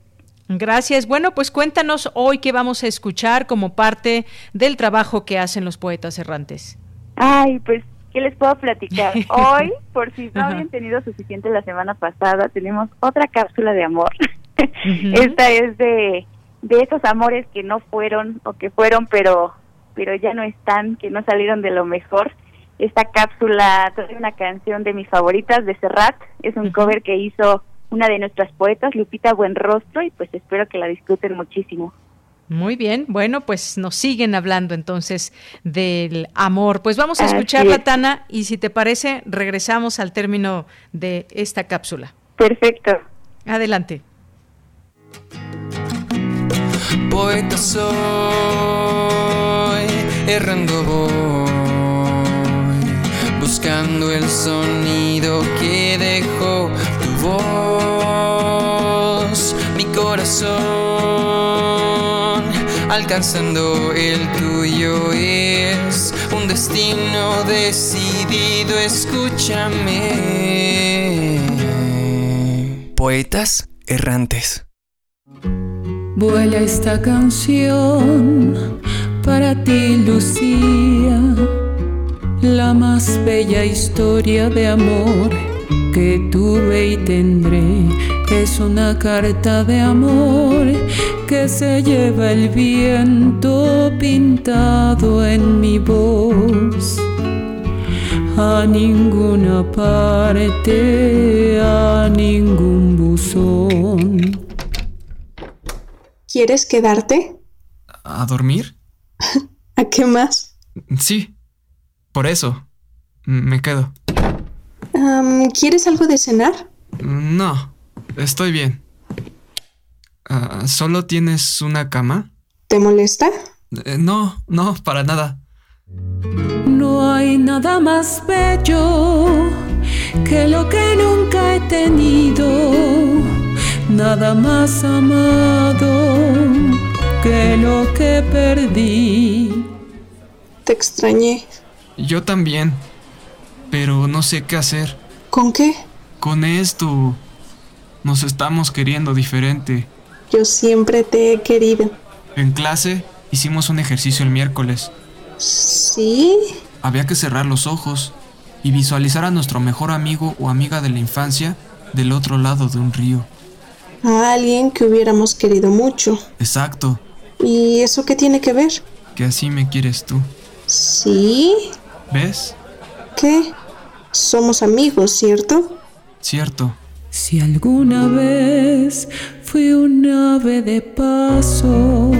Gracias. Bueno, pues cuéntanos hoy qué vamos a escuchar como parte del trabajo que hacen los poetas errantes. Ay, pues ¿Qué les puedo platicar? Hoy, por si no habían tenido suficiente la semana pasada, tenemos otra cápsula de amor. Esta es de, de esos amores que no fueron o que fueron, pero, pero ya no están, que no salieron de lo mejor. Esta cápsula trae una canción de mis favoritas de Serrat. Es un cover que hizo una de nuestras poetas, Lupita Buenrostro, y pues espero que la disfruten muchísimo. Muy bien, bueno, pues nos siguen hablando entonces del amor. Pues vamos a escuchar la Tana y si te parece, regresamos al término de esta cápsula. Perfecto. Adelante. Poeta soy, errando voy, buscando el sonido que dejó tu voz corazón, alcanzando el tuyo es un destino decidido, escúchame. Poetas errantes. Vuela esta canción para ti, Lucía, la más bella historia de amor que tuve y tendré. Es una carta de amor que se lleva el viento pintado en mi voz. A ninguna parte, a ningún buzón. ¿Quieres quedarte? ¿A dormir? ¿A qué más? Sí, por eso. Me quedo. ¿Quieres algo de cenar? No, estoy bien. Ah, ¿Solo tienes una cama? ¿Te molesta? Eh, no, no, para nada. No hay nada más bello que lo que nunca he tenido, nada más amado que lo que perdí. Te extrañé. Yo también, pero no sé qué hacer. ¿Con qué? Con esto. Nos estamos queriendo diferente. Yo siempre te he querido. En clase hicimos un ejercicio el miércoles. ¿Sí? Había que cerrar los ojos y visualizar a nuestro mejor amigo o amiga de la infancia del otro lado de un río. A alguien que hubiéramos querido mucho. Exacto. ¿Y eso qué tiene que ver? Que así me quieres tú. ¿Sí? ¿Ves? ¿Qué? Somos amigos, ¿cierto? Cierto. Si alguna vez fui un ave de paso,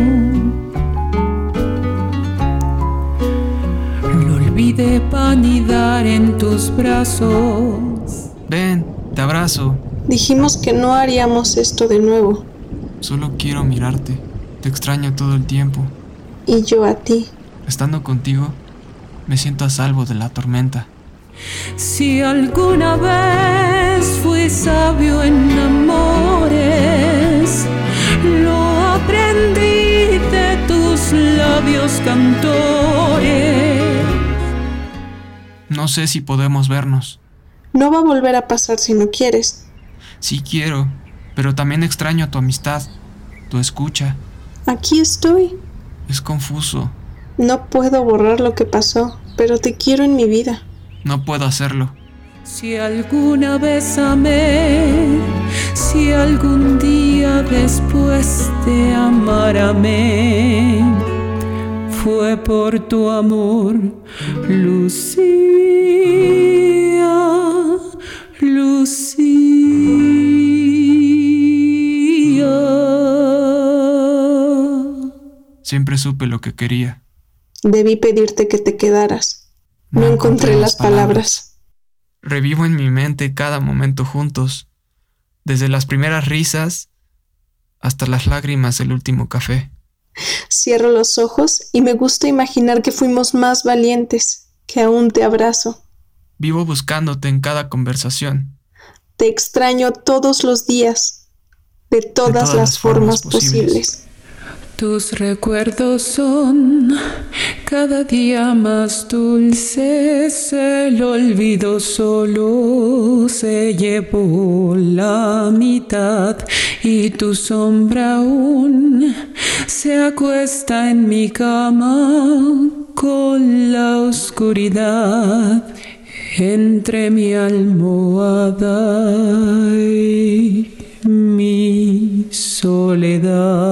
lo olvidé para anidar en tus brazos. Ven, te abrazo. Dijimos que no haríamos esto de nuevo. Solo quiero mirarte. Te extraño todo el tiempo. Y yo a ti. Estando contigo, me siento a salvo de la tormenta. Si alguna vez fui sabio en amores, lo aprendí de tus labios cantores. No sé si podemos vernos. No va a volver a pasar si no quieres. Sí quiero, pero también extraño tu amistad, tu escucha. Aquí estoy. Es confuso. No puedo borrar lo que pasó, pero te quiero en mi vida. No puedo hacerlo. Si alguna vez amé, si algún día después de amar amé, fue por tu amor, Lucía, Lucía. Siempre supe lo que quería. Debí pedirte que te quedaras. No, encontré las palabras. Revivo en mi mente cada momento juntos, desde las primeras risas hasta las lágrimas del último café. Cierro los ojos y me gusta imaginar que fuimos más valientes, que aún te abrazo. Vivo buscándote en cada conversación. Te extraño todos los días, de todas, todas las, las formas, formas posibles. posibles. Tus recuerdos son cada día más dulces, el olvido solo se llevó la mitad y tu sombra aún se acuesta en mi cama con la oscuridad entre mi almohada y mi soledad.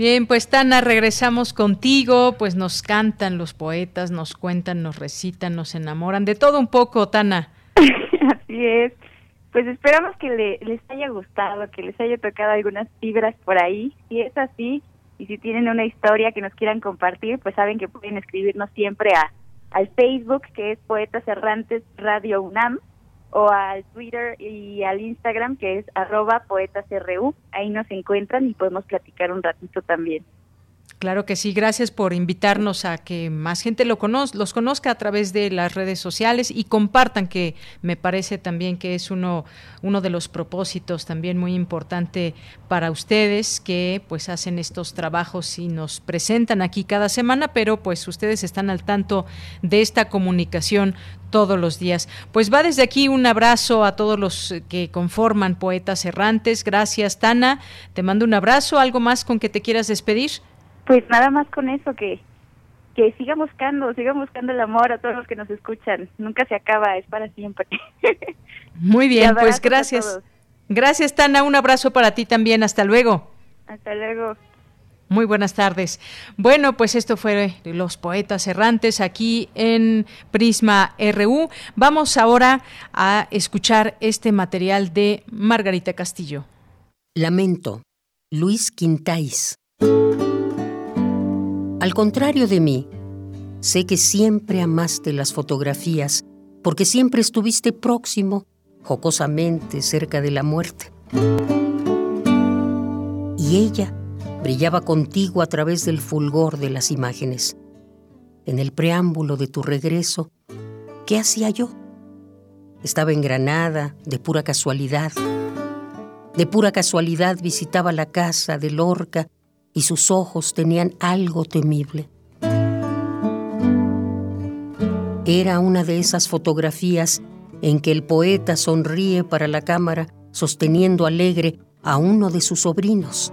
Bien, pues Tana, regresamos contigo, pues nos cantan los poetas, nos cuentan, nos recitan, nos enamoran, de todo un poco, Tana. Así es. Pues esperamos que le- les haya gustado, que les haya tocado algunas fibras por ahí. Si es así, y si tienen una historia que nos quieran compartir, pues saben que pueden escribirnos siempre a al Facebook que es Poetas Errantes Radio UNAM o al Twitter y al Instagram que es arroba poetasru. Ahí nos encuentran y podemos platicar un ratito también. Claro que sí, gracias por invitarnos a que más gente lo los conozca a través de las redes sociales y compartan, que me parece también que es uno, uno de los propósitos también muy importante para ustedes, que pues hacen estos trabajos y nos presentan aquí cada semana, pero pues ustedes están al tanto de esta comunicación todos los días. Pues va desde aquí un abrazo a todos los que conforman Poetas Errantes. Gracias, Tana. Te mando un abrazo. ¿Algo más con que te quieras despedir? Pues nada más con eso, que, que sigan buscando, sigan buscando el amor a todos los que nos escuchan. Nunca se acaba, es para siempre. Muy bien, pues gracias. Gracias, Tana. Un abrazo para ti también. Hasta luego. Hasta luego. Muy buenas tardes. Bueno, pues esto fue Los Poetas Errantes aquí en Prisma RU. Vamos ahora a escuchar este material de Margarita Castillo. Lamento. Luis Quintáis. Al contrario de mí, sé que siempre amaste las fotografías porque siempre estuviste próximo, jocosamente, cerca de la muerte. Y ella brillaba contigo a través del fulgor de las imágenes. En el preámbulo de tu regreso, ¿qué hacía yo? Estaba en Granada, de pura casualidad. De pura casualidad visitaba la casa de Lorca y sus ojos tenían algo temible. Era una de esas fotografías en que el poeta sonríe para la cámara sosteniendo alegre a uno de sus sobrinos.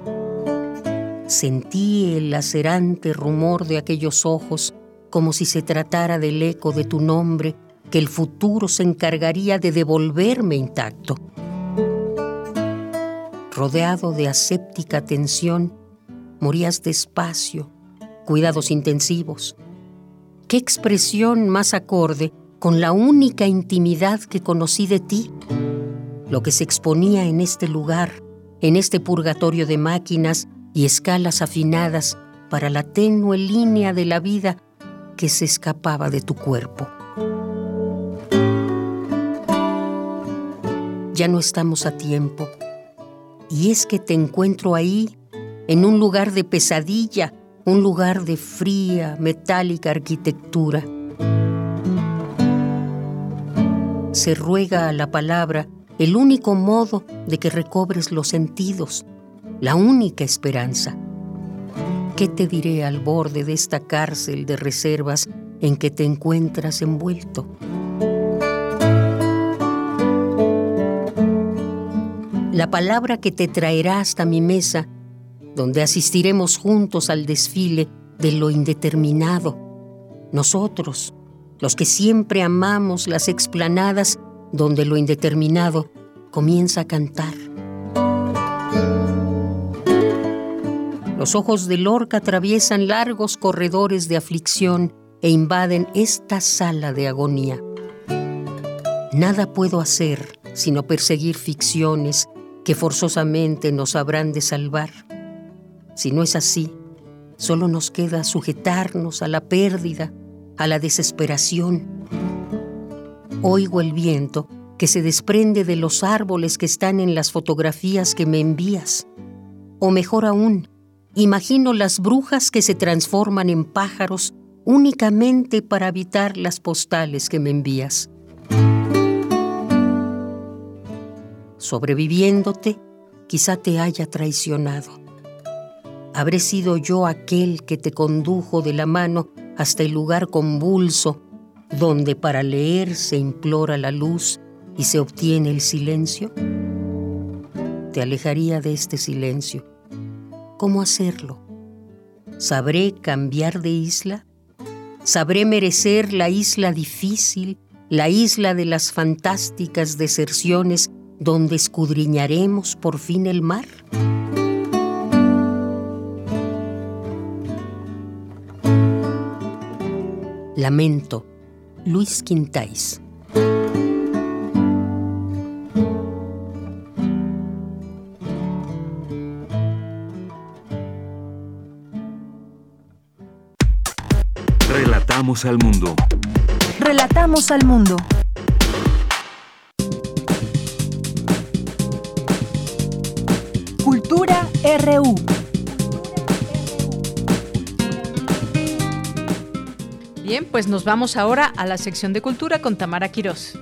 Sentí el lacerante rumor de aquellos ojos como si se tratara del eco de tu nombre que el futuro se encargaría de devolverme intacto. Rodeado de aséptica tensión, morías despacio, cuidados intensivos. ¿Qué expresión más acorde con la única intimidad que conocí de ti? Lo que se exponía en este lugar, en este purgatorio de máquinas y escalas afinadas para la tenue línea de la vida que se escapaba de tu cuerpo. Ya no estamos a tiempo. Y es que te encuentro ahí en un lugar de pesadilla, un lugar de fría, metálica arquitectura. Se ruega a la palabra el único modo de que recobres los sentidos, la única esperanza. ¿Qué te diré al borde de esta cárcel de reservas en que te encuentras envuelto? La palabra que te traerá hasta mi mesa donde asistiremos juntos al desfile de lo indeterminado. Nosotros, los que siempre amamos las explanadas donde lo indeterminado comienza a cantar. Los ojos de Lorca atraviesan largos corredores de aflicción e invaden esta sala de agonía. Nada puedo hacer sino perseguir ficciones que forzosamente nos habrán de salvar. Si no es así, solo nos queda sujetarnos a la pérdida, a la desesperación. Oigo el viento que se desprende de los árboles que están en las fotografías que me envías. O mejor aún, imagino las brujas que se transforman en pájaros únicamente para habitar las postales que me envías. Sobreviviéndote, quizá te haya traicionado habré sido yo aquel que te condujo de la mano hasta el lugar convulso donde para leer se implora la luz y se obtiene el silencio? Te alejaría de este silencio. ¿Cómo hacerlo? ¿Sabré cambiar de isla? ¿Sabré merecer la isla difícil, la isla de las fantásticas deserciones donde escudriñaremos por fin el mar? Lamento, Luis Quintáis. Relatamos al mundo. Relatamos al mundo. Cultura RU. Pues nos vamos ahora a la sección de cultura con Tamara Quirós.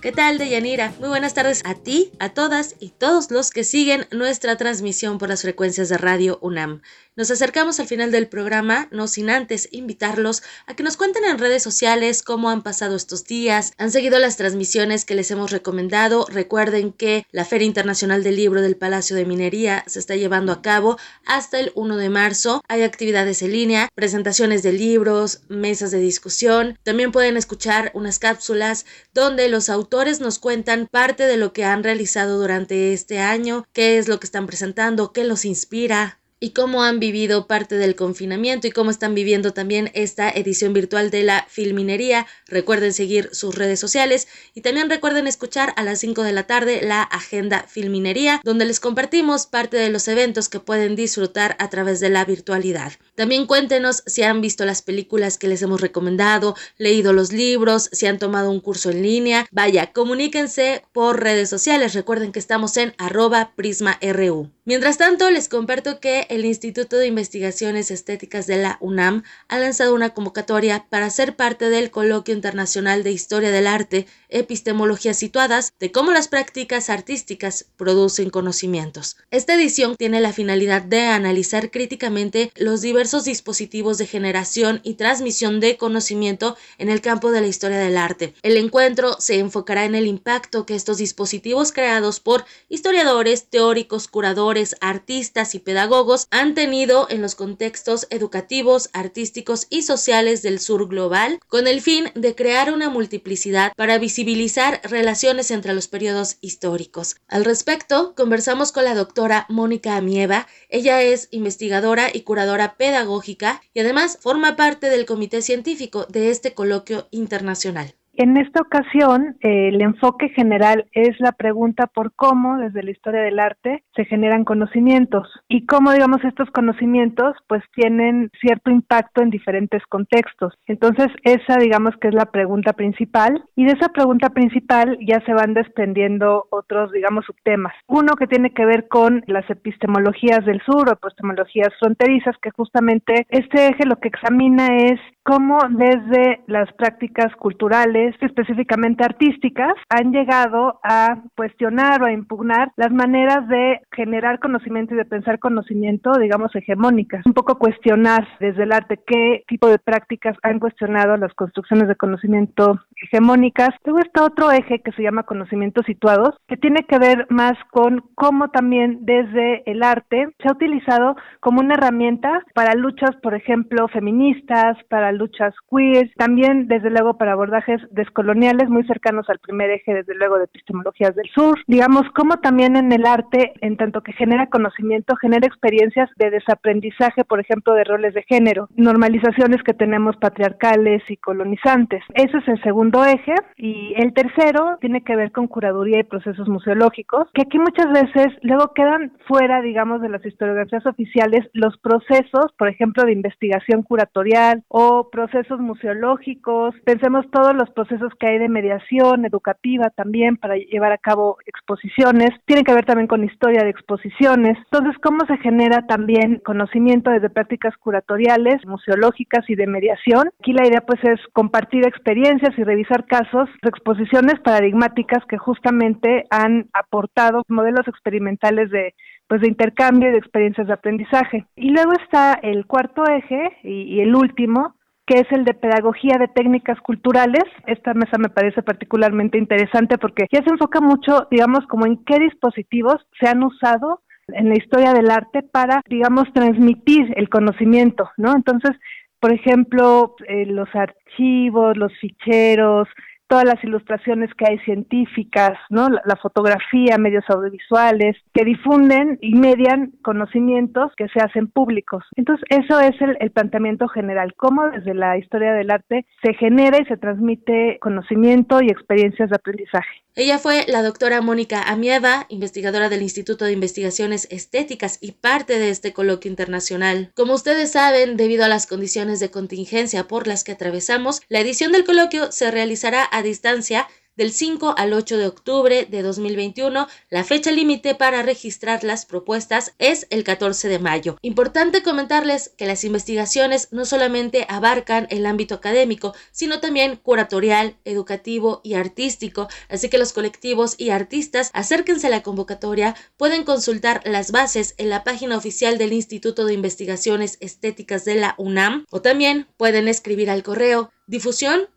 ¿Qué tal, Deyanira? Muy buenas tardes a ti, a todas y todos los que siguen nuestra transmisión por las frecuencias de Radio UNAM. Nos acercamos al final del programa, no sin antes invitarlos a que nos cuenten en redes sociales cómo han pasado estos días, han seguido las transmisiones que les hemos recomendado. Recuerden que la Feria Internacional del Libro del Palacio de Minería se está llevando a cabo hasta el 1 de marzo. Hay actividades en línea, presentaciones de libros, mesas de discusión. También pueden escuchar unas cápsulas donde los autores nos cuentan parte de lo que han realizado durante este año, qué es lo que están presentando, qué los inspira, y cómo han vivido parte del confinamiento y cómo están viviendo también esta edición virtual de la Filminería. Recuerden seguir sus redes sociales y también recuerden escuchar a las 5 de la tarde la Agenda Filminería, donde les compartimos parte de los eventos que pueden disfrutar a través de la virtualidad. También cuéntenos si han visto las películas que les hemos recomendado, leído los libros, si han tomado un curso en línea. Vaya, comuníquense por redes sociales. Recuerden que estamos en arroba prisma.ru. Mientras tanto, les comparto que el Instituto de Investigaciones Estéticas de la UNAM ha lanzado una convocatoria para ser parte del Coloquio Internacional de Historia del Arte, Epistemologías Situadas, de cómo las prácticas artísticas producen conocimientos. Esta edición tiene la finalidad de analizar críticamente los diversos dispositivos de generación y transmisión de conocimiento en el campo de la historia del arte. El encuentro se enfocará en el impacto que estos dispositivos creados por historiadores, teóricos, curadores, artistas y pedagogos han tenido en los contextos educativos, artísticos y sociales del sur global, con el fin de crear una multiplicidad para visibilizar relaciones entre los periodos históricos. Al respecto, conversamos con la doctora Mónica Amieva. Ella es investigadora y curadora pedagógica y además forma parte del comité científico de este coloquio internacional. En esta ocasión, eh, el enfoque general es la pregunta por cómo, desde la historia del arte, se generan conocimientos y cómo, digamos, estos conocimientos, pues tienen cierto impacto en diferentes contextos. Entonces, esa, digamos, que es la pregunta principal y de esa pregunta principal ya se van desprendiendo otros, digamos, subtemas. Uno que tiene que ver con las epistemologías del sur o epistemologías fronterizas, que justamente este eje lo que examina es cómo desde las prácticas culturales, específicamente artísticas, han llegado a cuestionar o a impugnar las maneras de generar conocimiento y de pensar conocimiento, digamos, hegemónicas. Un poco cuestionar desde el arte qué tipo de prácticas han cuestionado las construcciones de conocimiento hegemónicas. Luego está otro eje que se llama conocimientos situados, que tiene que ver más con cómo también desde el arte se ha utilizado como una herramienta para luchas, por ejemplo, feministas, para luchas queer, también desde luego para abordajes descoloniales muy cercanos al primer eje, desde luego de epistemologías del sur. Digamos, como también en el arte, en tanto que genera conocimiento, genera experiencias de desaprendizaje, por ejemplo, de roles de género, normalizaciones que tenemos patriarcales y colonizantes. Ese es el segundo eje. Y el tercero tiene que ver con curaduría y procesos museológicos, que aquí muchas veces luego quedan fuera, digamos, de las historiografías oficiales los procesos, por ejemplo, de investigación curatorial o procesos museológicos. Pensemos todos los procesos que hay de mediación educativa también para llevar a cabo exposiciones. Tienen que ver también con historia de exposiciones. Entonces, ¿cómo se genera también conocimiento desde prácticas curatoriales, museológicas y de mediación? Aquí la idea pues es compartir experiencias y revisar casos exposiciones paradigmáticas que justamente han aportado modelos experimentales de pues de intercambio y de experiencias de aprendizaje. Y luego está el cuarto eje y, y el último, que es el de pedagogía de técnicas culturales. Esta mesa me parece particularmente interesante porque ya se enfoca mucho, digamos, como en qué dispositivos se han usado en la historia del arte para, digamos, transmitir el conocimiento, ¿no? Entonces, por ejemplo, eh, los archivos, los ficheros, todas las ilustraciones que hay científicas, ¿no? La, la, fotografía, medios audiovisuales, que difunden y median conocimientos que se hacen públicos. Entonces, eso es el, el, planteamiento general, cómo desde la historia del arte se genera y se transmite conocimiento y experiencias de aprendizaje. Ella fue la doctora Mónica Amieva, investigadora del Instituto de Investigaciones Estéticas y parte de este coloquio internacional. Como ustedes saben, debido a las condiciones de contingencia por las que atravesamos, la edición del coloquio se realizará a distancia del 5 al 8 de octubre de 2021. La fecha límite para registrar las propuestas es el 14 de mayo. Importante comentarles que las investigaciones no solamente abarcan el ámbito académico, sino también curatorial, educativo y artístico, así que los colectivos y artistas acérquense a la convocatoria, pueden consultar las bases en la página oficial del Instituto de Investigaciones Estéticas de la UNAM o también pueden escribir al correo difusión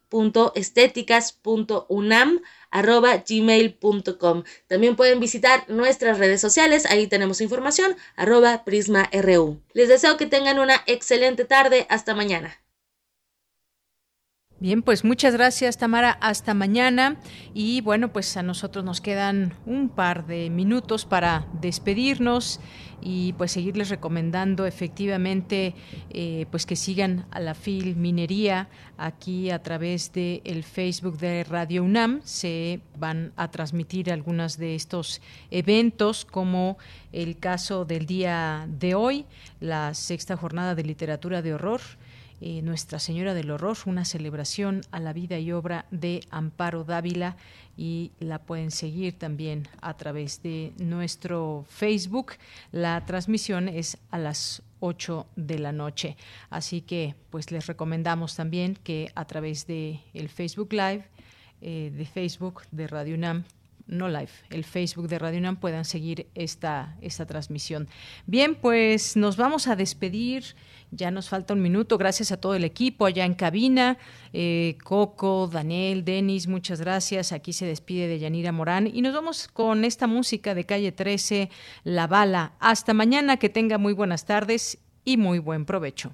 gmail.com También pueden visitar nuestras redes sociales, ahí tenemos información, arroba prisma.ru. Les deseo que tengan una excelente tarde, hasta mañana. Bien, pues muchas gracias Tamara, hasta mañana y bueno, pues a nosotros nos quedan un par de minutos para despedirnos y pues seguirles recomendando efectivamente eh, pues que sigan a la FIL Minería aquí a través del el Facebook de Radio UNAM. Se van a transmitir algunos de estos eventos como el caso del día de hoy la sexta jornada de literatura de horror eh, Nuestra Señora del Horror, una celebración a la vida y obra de Amparo Dávila y la pueden seguir también a través de nuestro Facebook. La transmisión es a las 8 de la noche. Así que pues les recomendamos también que a través de el Facebook Live eh, de Facebook de Radio UNAM no live, el Facebook de Radio UNAM puedan seguir esta, esta transmisión. Bien, pues nos vamos a despedir. Ya nos falta un minuto. Gracias a todo el equipo allá en cabina. Eh, Coco, Daniel, Denis, muchas gracias. Aquí se despide de Yanira Morán. Y nos vamos con esta música de calle 13, La Bala. Hasta mañana, que tenga muy buenas tardes y muy buen provecho.